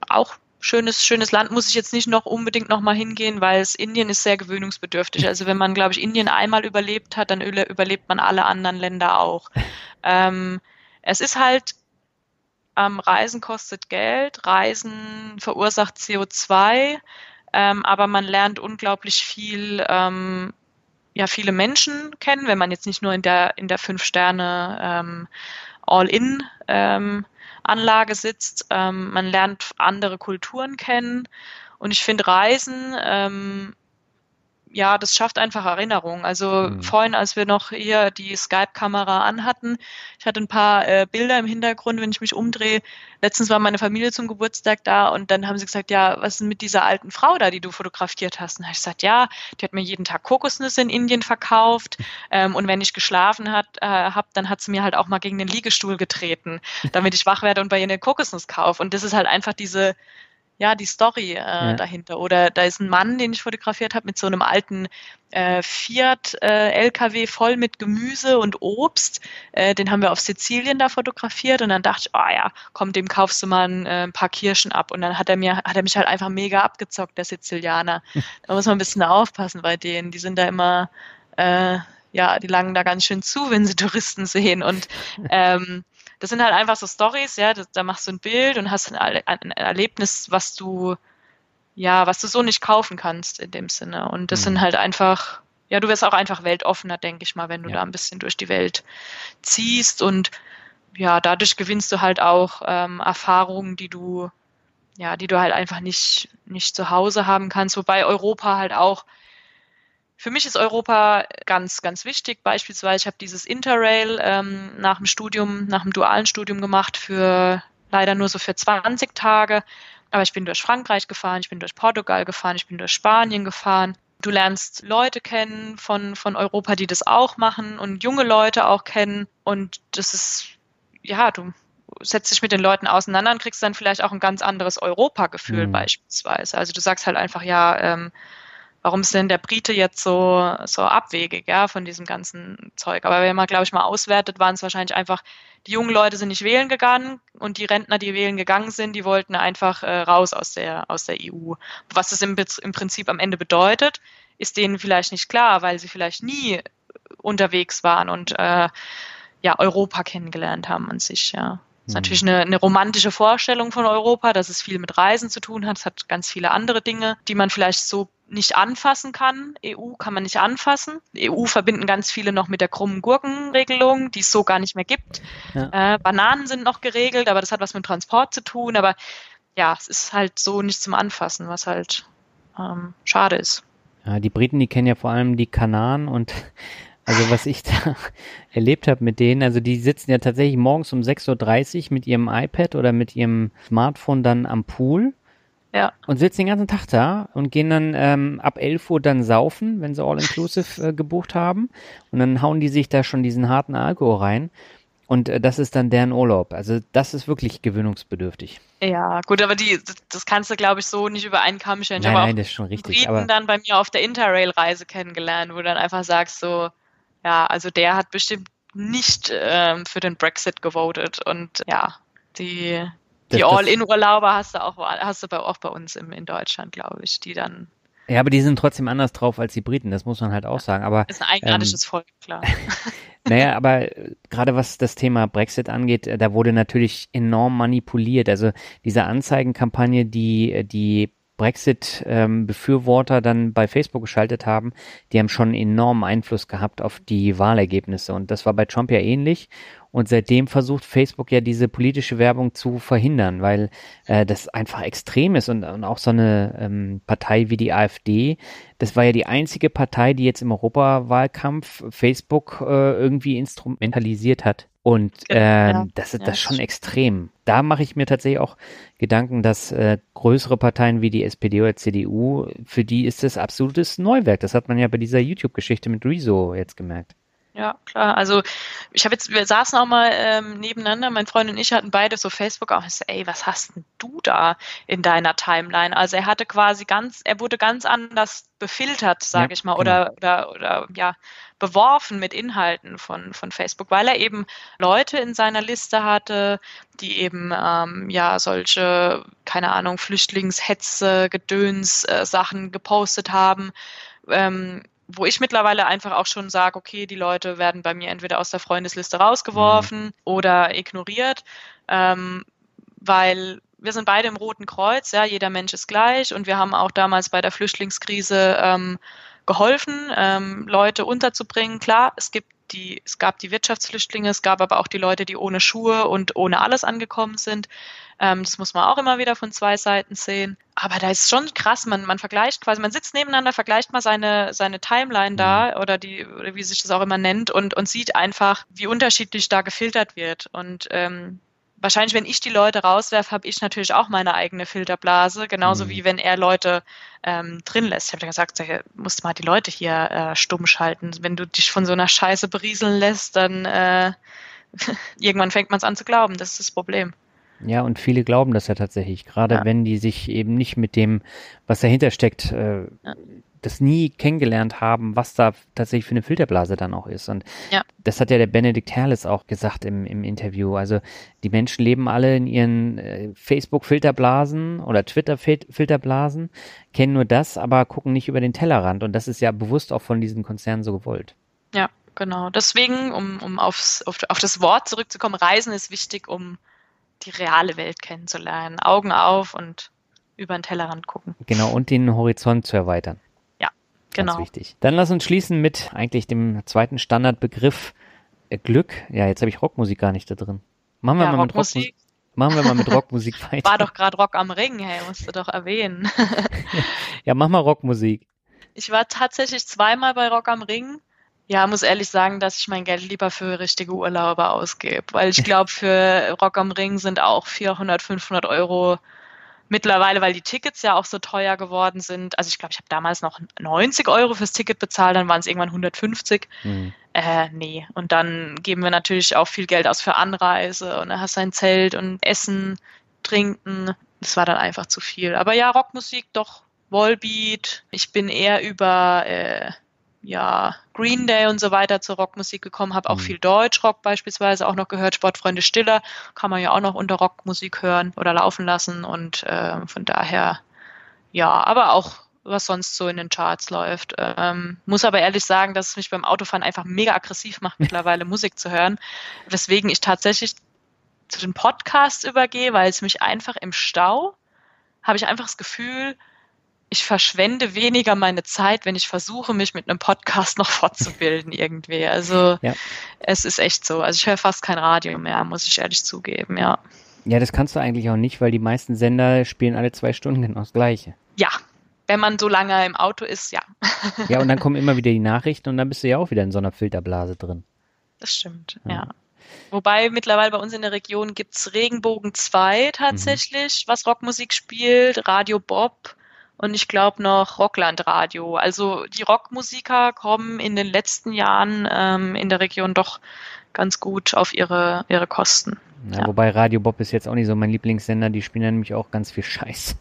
auch schönes, schönes Land muss ich jetzt nicht noch unbedingt noch mal hingehen, weil es Indien ist sehr gewöhnungsbedürftig. Also wenn man, glaube ich, Indien einmal überlebt hat, dann überlebt man alle anderen Länder auch. Ähm, es ist halt, ähm, Reisen kostet Geld, Reisen verursacht CO2, ähm, aber man lernt unglaublich viel, ähm, ja, viele Menschen kennen, wenn man jetzt nicht nur in der, in der fünf Sterne ähm, All-In ähm, Anlage sitzt. Ähm, man lernt andere Kulturen kennen. Und ich finde Reisen ähm, ja, das schafft einfach Erinnerungen. Also mhm. vorhin, als wir noch hier die Skype-Kamera anhatten, ich hatte ein paar äh, Bilder im Hintergrund, wenn ich mich umdrehe. Letztens war meine Familie zum Geburtstag da und dann haben sie gesagt, ja, was ist denn mit dieser alten Frau da, die du fotografiert hast? Und habe ich gesagt, ja, die hat mir jeden Tag Kokosnüsse in Indien verkauft ähm, und wenn ich geschlafen hat, äh, habe, dann hat sie mir halt auch mal gegen den Liegestuhl getreten, damit ich wach werde und bei ihr eine Kokosnuss kaufe. Und das ist halt einfach diese ja, die Story äh, ja. dahinter. Oder da ist ein Mann, den ich fotografiert habe, mit so einem alten äh, Fiat äh, LKW voll mit Gemüse und Obst. Äh, den haben wir auf Sizilien da fotografiert und dann dachte ich, oh ja, komm, dem kaufst du mal ein, äh, ein paar Kirschen ab. Und dann hat er mir, hat er mich halt einfach mega abgezockt, der Sizilianer. da muss man ein bisschen aufpassen bei denen. Die sind da immer, äh, ja, die langen da ganz schön zu, wenn sie Touristen sehen. Und ähm, das sind halt einfach so Stories, ja, da, da machst du ein Bild und hast ein, ein, Erlebnis, was du, ja, was du so nicht kaufen kannst in dem Sinne. Und das mhm. sind halt einfach, ja, du wirst auch einfach weltoffener, denke ich mal, wenn du ja. da ein bisschen durch die Welt ziehst und ja, dadurch gewinnst du halt auch ähm, Erfahrungen, die du, ja, die du halt einfach nicht, nicht zu Hause haben kannst, wobei Europa halt auch für mich ist Europa ganz, ganz wichtig. Beispielsweise, ich habe dieses Interrail ähm, nach dem Studium, nach dem dualen Studium gemacht für leider nur so für 20 Tage. Aber ich bin durch Frankreich gefahren, ich bin durch Portugal gefahren, ich bin durch Spanien gefahren. Du lernst Leute kennen von, von Europa, die das auch machen und junge Leute auch kennen. Und das ist, ja, du setzt dich mit den Leuten auseinander und kriegst dann vielleicht auch ein ganz anderes Europa-Gefühl mhm. beispielsweise. Also du sagst halt einfach, ja, ähm, warum ist denn der Brite jetzt so, so abwegig, ja, von diesem ganzen Zeug. Aber wenn man, glaube ich, mal auswertet, waren es wahrscheinlich einfach, die jungen Leute sind nicht wählen gegangen und die Rentner, die wählen gegangen sind, die wollten einfach äh, raus aus der, aus der EU. Was das im, im Prinzip am Ende bedeutet, ist denen vielleicht nicht klar, weil sie vielleicht nie unterwegs waren und äh, ja, Europa kennengelernt haben an sich, ja. Das ist natürlich eine, eine romantische Vorstellung von Europa, dass es viel mit Reisen zu tun hat. Es hat ganz viele andere Dinge, die man vielleicht so nicht anfassen kann. EU kann man nicht anfassen. EU verbinden ganz viele noch mit der krummen Gurkenregelung, die es so gar nicht mehr gibt. Ja. Äh, Bananen sind noch geregelt, aber das hat was mit Transport zu tun. Aber ja, es ist halt so nicht zum Anfassen, was halt ähm, schade ist. Ja, die Briten, die kennen ja vor allem die Kanaren und also was ich da erlebt habe mit denen, also die sitzen ja tatsächlich morgens um 6.30 Uhr mit ihrem iPad oder mit ihrem Smartphone dann am Pool ja. Und sitzen den ganzen Tag da und gehen dann ähm, ab 11 Uhr dann saufen, wenn sie All-Inclusive äh, gebucht haben. Und dann hauen die sich da schon diesen harten Alkohol rein. Und äh, das ist dann deren Urlaub. Also das ist wirklich gewöhnungsbedürftig. Ja, gut, aber die, das kannst du, glaube ich, so nicht über einen Kamm stellen. Nein, nein, das ist schon richtig. Briten aber dann bei mir auf der Interrail-Reise kennengelernt, wo du dann einfach sagst so, ja, also der hat bestimmt nicht ähm, für den Brexit gewotet. Und ja, die, die All-In-Urlauber hast du auch, hast du bei, auch bei uns im, in Deutschland, glaube ich, die dann. Ja, aber die sind trotzdem anders drauf als die Briten, das muss man halt auch sagen. Aber, ist ein eigenartiges ähm, Volk, klar. naja, aber äh, gerade was das Thema Brexit angeht, äh, da wurde natürlich enorm manipuliert. Also diese Anzeigenkampagne, die äh, die Brexit-Befürworter ähm, dann bei Facebook geschaltet haben, die haben schon enormen Einfluss gehabt auf die Wahlergebnisse. Und das war bei Trump ja ähnlich. Und seitdem versucht Facebook ja diese politische Werbung zu verhindern, weil äh, das einfach extrem ist und, und auch so eine ähm, Partei wie die AfD, das war ja die einzige Partei, die jetzt im Europawahlkampf Facebook äh, irgendwie instrumentalisiert hat. Und äh, ja, das ist ja, das schon extrem. Da mache ich mir tatsächlich auch Gedanken, dass äh, größere Parteien wie die SPD oder CDU, für die ist das absolutes Neuwerk. Das hat man ja bei dieser YouTube-Geschichte mit Rezo jetzt gemerkt. Ja, klar. Also ich habe jetzt, wir saßen auch mal ähm, nebeneinander, mein Freund und ich hatten beide so Facebook auch. Ich so, ey, was hast denn du da in deiner Timeline? Also er hatte quasi ganz, er wurde ganz anders befiltert, sage ja, ich mal, oder, genau. oder, oder ja, beworfen mit Inhalten von, von Facebook, weil er eben Leute in seiner Liste hatte, die eben ähm, ja solche, keine Ahnung, Flüchtlingshetze, Gedöns, äh, Sachen gepostet haben. Ähm, wo ich mittlerweile einfach auch schon sage, okay, die Leute werden bei mir entweder aus der Freundesliste rausgeworfen mhm. oder ignoriert, ähm, weil wir sind beide im Roten Kreuz, ja, jeder Mensch ist gleich und wir haben auch damals bei der Flüchtlingskrise ähm, geholfen, ähm, Leute unterzubringen. Klar, es gibt die, es gab die Wirtschaftsflüchtlinge, es gab aber auch die Leute, die ohne Schuhe und ohne alles angekommen sind. Ähm, das muss man auch immer wieder von zwei Seiten sehen. Aber da ist schon krass, man, man vergleicht quasi, man sitzt nebeneinander, vergleicht mal seine, seine Timeline da mhm. oder die, oder wie sich das auch immer nennt und, und sieht einfach, wie unterschiedlich da gefiltert wird. Und ähm, wahrscheinlich, wenn ich die Leute rauswerfe, habe ich natürlich auch meine eigene Filterblase, genauso mhm. wie wenn er Leute ähm, drin lässt. Ich habe gesagt, du musst mal die Leute hier äh, stumm schalten. Wenn du dich von so einer Scheiße berieseln lässt, dann äh, irgendwann fängt man es an zu glauben. Das ist das Problem. Ja, und viele glauben das ja tatsächlich, gerade ja. wenn die sich eben nicht mit dem, was dahinter steckt, äh, ja. das nie kennengelernt haben, was da tatsächlich für eine Filterblase dann auch ist. Und ja. das hat ja der Benedikt Herles auch gesagt im, im Interview. Also die Menschen leben alle in ihren äh, Facebook-Filterblasen oder Twitter-Filterblasen, kennen nur das, aber gucken nicht über den Tellerrand. Und das ist ja bewusst auch von diesen Konzernen so gewollt. Ja, genau. Deswegen, um, um aufs, auf, auf das Wort zurückzukommen, Reisen ist wichtig, um die reale Welt kennenzulernen. Augen auf und über den Tellerrand gucken. Genau, und den Horizont zu erweitern. Ja, genau. Ganz wichtig. Dann lass uns schließen mit eigentlich dem zweiten Standardbegriff äh, Glück. Ja, jetzt habe ich Rockmusik gar nicht da drin. Machen wir ja, mal mit Rockmusik. Machen wir mal mit Rockmusik weiter. War doch gerade Rock am Ring, hey, musst du doch erwähnen. ja, mach mal Rockmusik. Ich war tatsächlich zweimal bei Rock am Ring ja, muss ehrlich sagen, dass ich mein Geld lieber für richtige Urlaube ausgebe, weil ich glaube, für Rock am Ring sind auch 400, 500 Euro mittlerweile, weil die Tickets ja auch so teuer geworden sind. Also ich glaube, ich habe damals noch 90 Euro fürs Ticket bezahlt, dann waren es irgendwann 150. Mhm. Äh, nee. Und dann geben wir natürlich auch viel Geld aus für Anreise und dann hast du ein Zelt und Essen, Trinken. Das war dann einfach zu viel. Aber ja, Rockmusik doch, Wallbeat. Ich bin eher über äh, ja, Green Day und so weiter zur Rockmusik gekommen, habe auch mhm. viel Deutschrock beispielsweise auch noch gehört, Sportfreunde Stiller kann man ja auch noch unter Rockmusik hören oder laufen lassen und äh, von daher ja, aber auch was sonst so in den Charts läuft. Ähm, muss aber ehrlich sagen, dass es mich beim Autofahren einfach mega aggressiv macht, mittlerweile Musik zu hören, weswegen ich tatsächlich zu den Podcasts übergehe, weil es mich einfach im Stau habe ich einfach das Gefühl, ich verschwende weniger meine Zeit, wenn ich versuche, mich mit einem Podcast noch fortzubilden irgendwie. Also ja. es ist echt so. Also ich höre fast kein Radio mehr, muss ich ehrlich zugeben, ja. Ja, das kannst du eigentlich auch nicht, weil die meisten Sender spielen alle zwei Stunden genau das Gleiche. Ja, wenn man so lange im Auto ist, ja. Ja, und dann kommen immer wieder die Nachrichten und dann bist du ja auch wieder in so einer Filterblase drin. Das stimmt, ja. ja. Wobei mittlerweile bei uns in der Region gibt es Regenbogen 2 tatsächlich, mhm. was Rockmusik spielt, Radio Bob und ich glaube noch Rocklandradio. Also die Rockmusiker kommen in den letzten Jahren ähm, in der Region doch ganz gut auf ihre, ihre Kosten. Ja, ja. Wobei Radio Bob ist jetzt auch nicht so mein Lieblingssender, die spielen ja nämlich auch ganz viel Scheiß.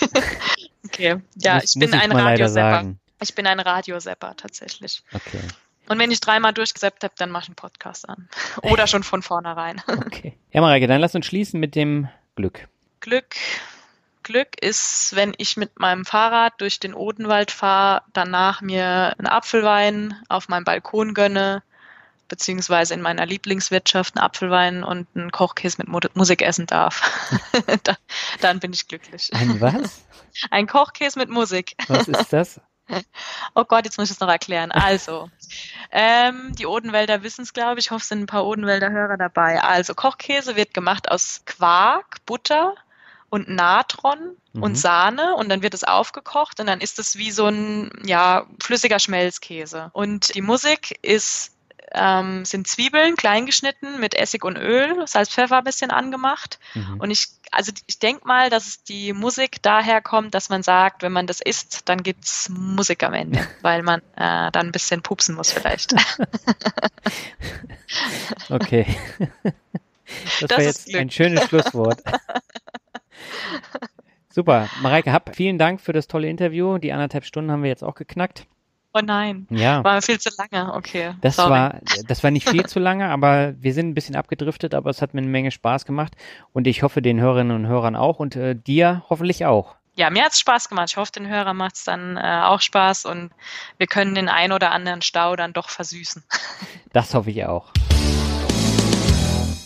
okay, ja, muss, ich bin ich ein Radiosepper. Ich bin ein Radiosepper tatsächlich. Okay. Und wenn ich dreimal durchgeseppt habe, dann mache ich einen Podcast an. Oder schon von vornherein. okay. Ja, Mareike, dann lass uns schließen mit dem Glück. Glück Glück ist, wenn ich mit meinem Fahrrad durch den Odenwald fahre, danach mir einen Apfelwein auf meinem Balkon gönne, beziehungsweise in meiner Lieblingswirtschaft einen Apfelwein und einen Kochkäse mit Musik essen darf. dann bin ich glücklich. Ein was? Ein Kochkäse mit Musik. Was ist das? Oh Gott, jetzt muss ich es noch erklären. Also, ähm, die Odenwälder wissen es, glaube ich. Ich hoffe, es sind ein paar Odenwälder Hörer dabei. Also, Kochkäse wird gemacht aus Quark, Butter und Natron mhm. und Sahne und dann wird es aufgekocht und dann ist es wie so ein ja, flüssiger Schmelzkäse. Und die Musik ist ähm, sind Zwiebeln klein geschnitten mit Essig und Öl, Salz, Pfeffer ein bisschen angemacht. Mhm. Und ich, also ich denke mal, dass die Musik daher kommt, dass man sagt, wenn man das isst, dann gibt es Musik am Ende, weil man äh, dann ein bisschen pupsen muss vielleicht. okay. Das, das war jetzt ein schönes Schlusswort. Super. Mareike Happ, vielen Dank für das tolle Interview. Die anderthalb Stunden haben wir jetzt auch geknackt. Oh nein. Ja. War viel zu lange, okay. Das war, das war nicht viel zu lange, aber wir sind ein bisschen abgedriftet, aber es hat mir eine Menge Spaß gemacht und ich hoffe den Hörerinnen und Hörern auch und äh, dir hoffentlich auch. Ja, mir hat es Spaß gemacht. Ich hoffe, den Hörern macht es dann äh, auch Spaß und wir können den ein oder anderen Stau dann doch versüßen. Das hoffe ich auch.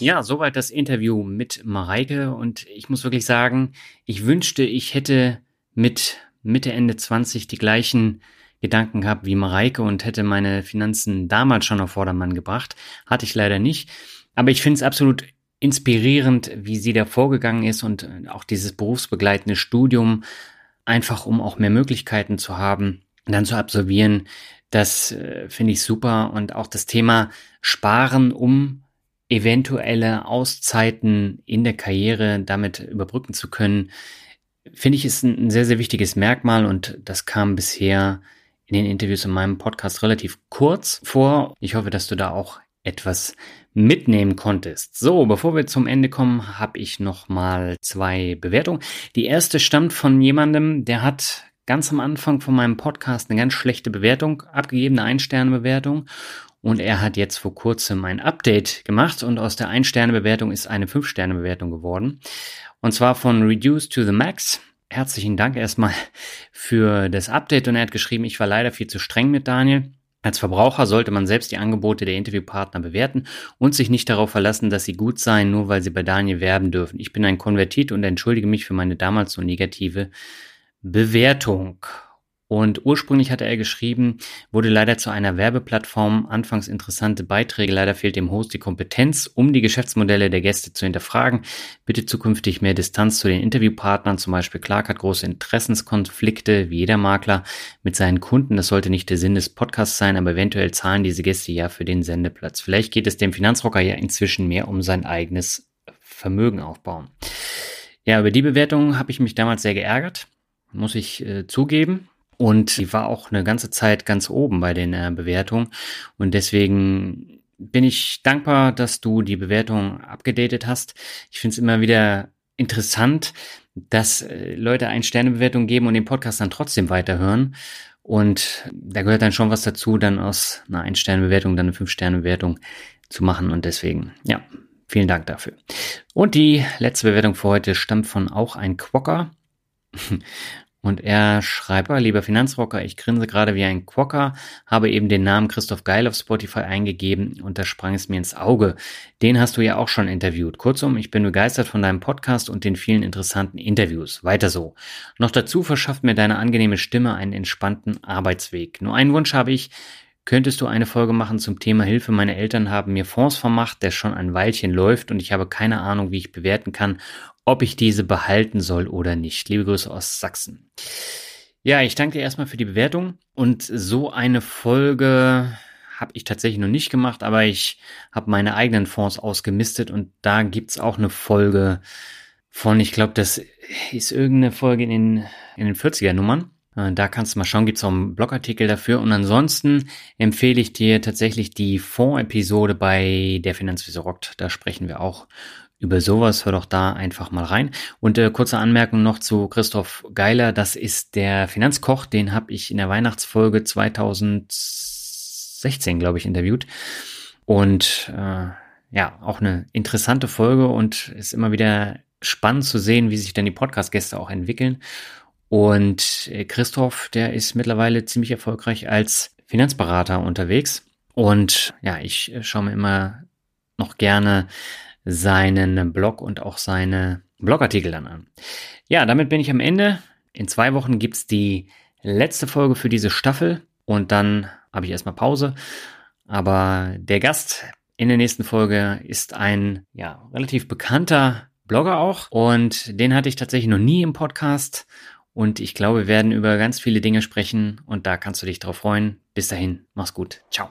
Ja, soweit das Interview mit Mareike und ich muss wirklich sagen, ich wünschte, ich hätte mit Mitte, Ende 20 die gleichen Gedanken gehabt wie Mareike und hätte meine Finanzen damals schon auf Vordermann gebracht. Hatte ich leider nicht. Aber ich finde es absolut inspirierend, wie sie da vorgegangen ist und auch dieses berufsbegleitende Studium, einfach um auch mehr Möglichkeiten zu haben, dann zu absolvieren. Das äh, finde ich super. Und auch das Thema Sparen, um eventuelle Auszeiten in der Karriere damit überbrücken zu können, finde ich ist ein sehr, sehr wichtiges Merkmal und das kam bisher in den Interviews in meinem Podcast relativ kurz vor. Ich hoffe, dass du da auch etwas mitnehmen konntest. So, bevor wir zum Ende kommen, habe ich noch mal zwei Bewertungen. Die erste stammt von jemandem, der hat ganz am Anfang von meinem Podcast eine ganz schlechte Bewertung abgegeben, eine Ein-Sterne-Bewertung. Und er hat jetzt vor kurzem ein Update gemacht und aus der Ein-Sterne-Bewertung ist eine Fünf-Sterne-Bewertung geworden. Und zwar von Reduce to the Max herzlichen Dank erstmal für das Update und er hat geschrieben, ich war leider viel zu streng mit Daniel. Als Verbraucher sollte man selbst die Angebote der Interviewpartner bewerten und sich nicht darauf verlassen, dass sie gut seien, nur weil sie bei Daniel werben dürfen. Ich bin ein Konvertit und entschuldige mich für meine damals so negative Bewertung. Und ursprünglich hatte er geschrieben, wurde leider zu einer Werbeplattform, anfangs interessante Beiträge, leider fehlt dem Host die Kompetenz, um die Geschäftsmodelle der Gäste zu hinterfragen. Bitte zukünftig mehr Distanz zu den Interviewpartnern, zum Beispiel Clark hat große Interessenskonflikte, wie jeder Makler, mit seinen Kunden. Das sollte nicht der Sinn des Podcasts sein, aber eventuell zahlen diese Gäste ja für den Sendeplatz. Vielleicht geht es dem Finanzrocker ja inzwischen mehr um sein eigenes Vermögen aufbauen. Ja, über die Bewertung habe ich mich damals sehr geärgert, muss ich äh, zugeben. Und die war auch eine ganze Zeit ganz oben bei den äh, Bewertungen. Und deswegen bin ich dankbar, dass du die Bewertung abgedatet hast. Ich finde es immer wieder interessant, dass äh, Leute ein Sternebewertung geben und den Podcast dann trotzdem weiterhören. Und da gehört dann schon was dazu, dann aus einer Ein-Sterne-Bewertung dann eine Fünf-Sterne-Bewertung zu machen. Und deswegen, ja, vielen Dank dafür. Und die letzte Bewertung für heute stammt von auch ein Quokka. Und er schreibt, lieber Finanzrocker, ich grinse gerade wie ein Quokka, habe eben den Namen Christoph Geil auf Spotify eingegeben und da sprang es mir ins Auge. Den hast du ja auch schon interviewt. Kurzum, ich bin begeistert von deinem Podcast und den vielen interessanten Interviews. Weiter so. Noch dazu verschafft mir deine angenehme Stimme einen entspannten Arbeitsweg. Nur einen Wunsch habe ich, Könntest du eine Folge machen zum Thema Hilfe? Meine Eltern haben mir Fonds vermacht, der schon ein Weilchen läuft und ich habe keine Ahnung, wie ich bewerten kann, ob ich diese behalten soll oder nicht. Liebe Grüße aus Sachsen. Ja, ich danke dir erstmal für die Bewertung. Und so eine Folge habe ich tatsächlich noch nicht gemacht, aber ich habe meine eigenen Fonds ausgemistet und da gibt's auch eine Folge von, ich glaube, das ist irgendeine Folge in den, in den 40er Nummern. Äh, da kannst du mal schauen, gibt's auch einen Blogartikel dafür. Und ansonsten empfehle ich dir tatsächlich die Fondsepisode bei der Finanzwiese rockt. Da sprechen wir auch über sowas, hör doch da einfach mal rein. Und äh, kurze Anmerkung noch zu Christoph Geiler, das ist der Finanzkoch, den habe ich in der Weihnachtsfolge 2016, glaube ich, interviewt. Und äh, ja, auch eine interessante Folge und ist immer wieder spannend zu sehen, wie sich dann die Podcast-Gäste auch entwickeln. Und äh, Christoph, der ist mittlerweile ziemlich erfolgreich als Finanzberater unterwegs. Und ja, ich äh, schaue mir immer noch gerne seinen Blog und auch seine Blogartikel dann an. Ja, damit bin ich am Ende. In zwei Wochen gibt's die letzte Folge für diese Staffel und dann habe ich erstmal Pause. Aber der Gast in der nächsten Folge ist ein ja, relativ bekannter Blogger auch und den hatte ich tatsächlich noch nie im Podcast und ich glaube, wir werden über ganz viele Dinge sprechen und da kannst du dich drauf freuen. Bis dahin, mach's gut. Ciao.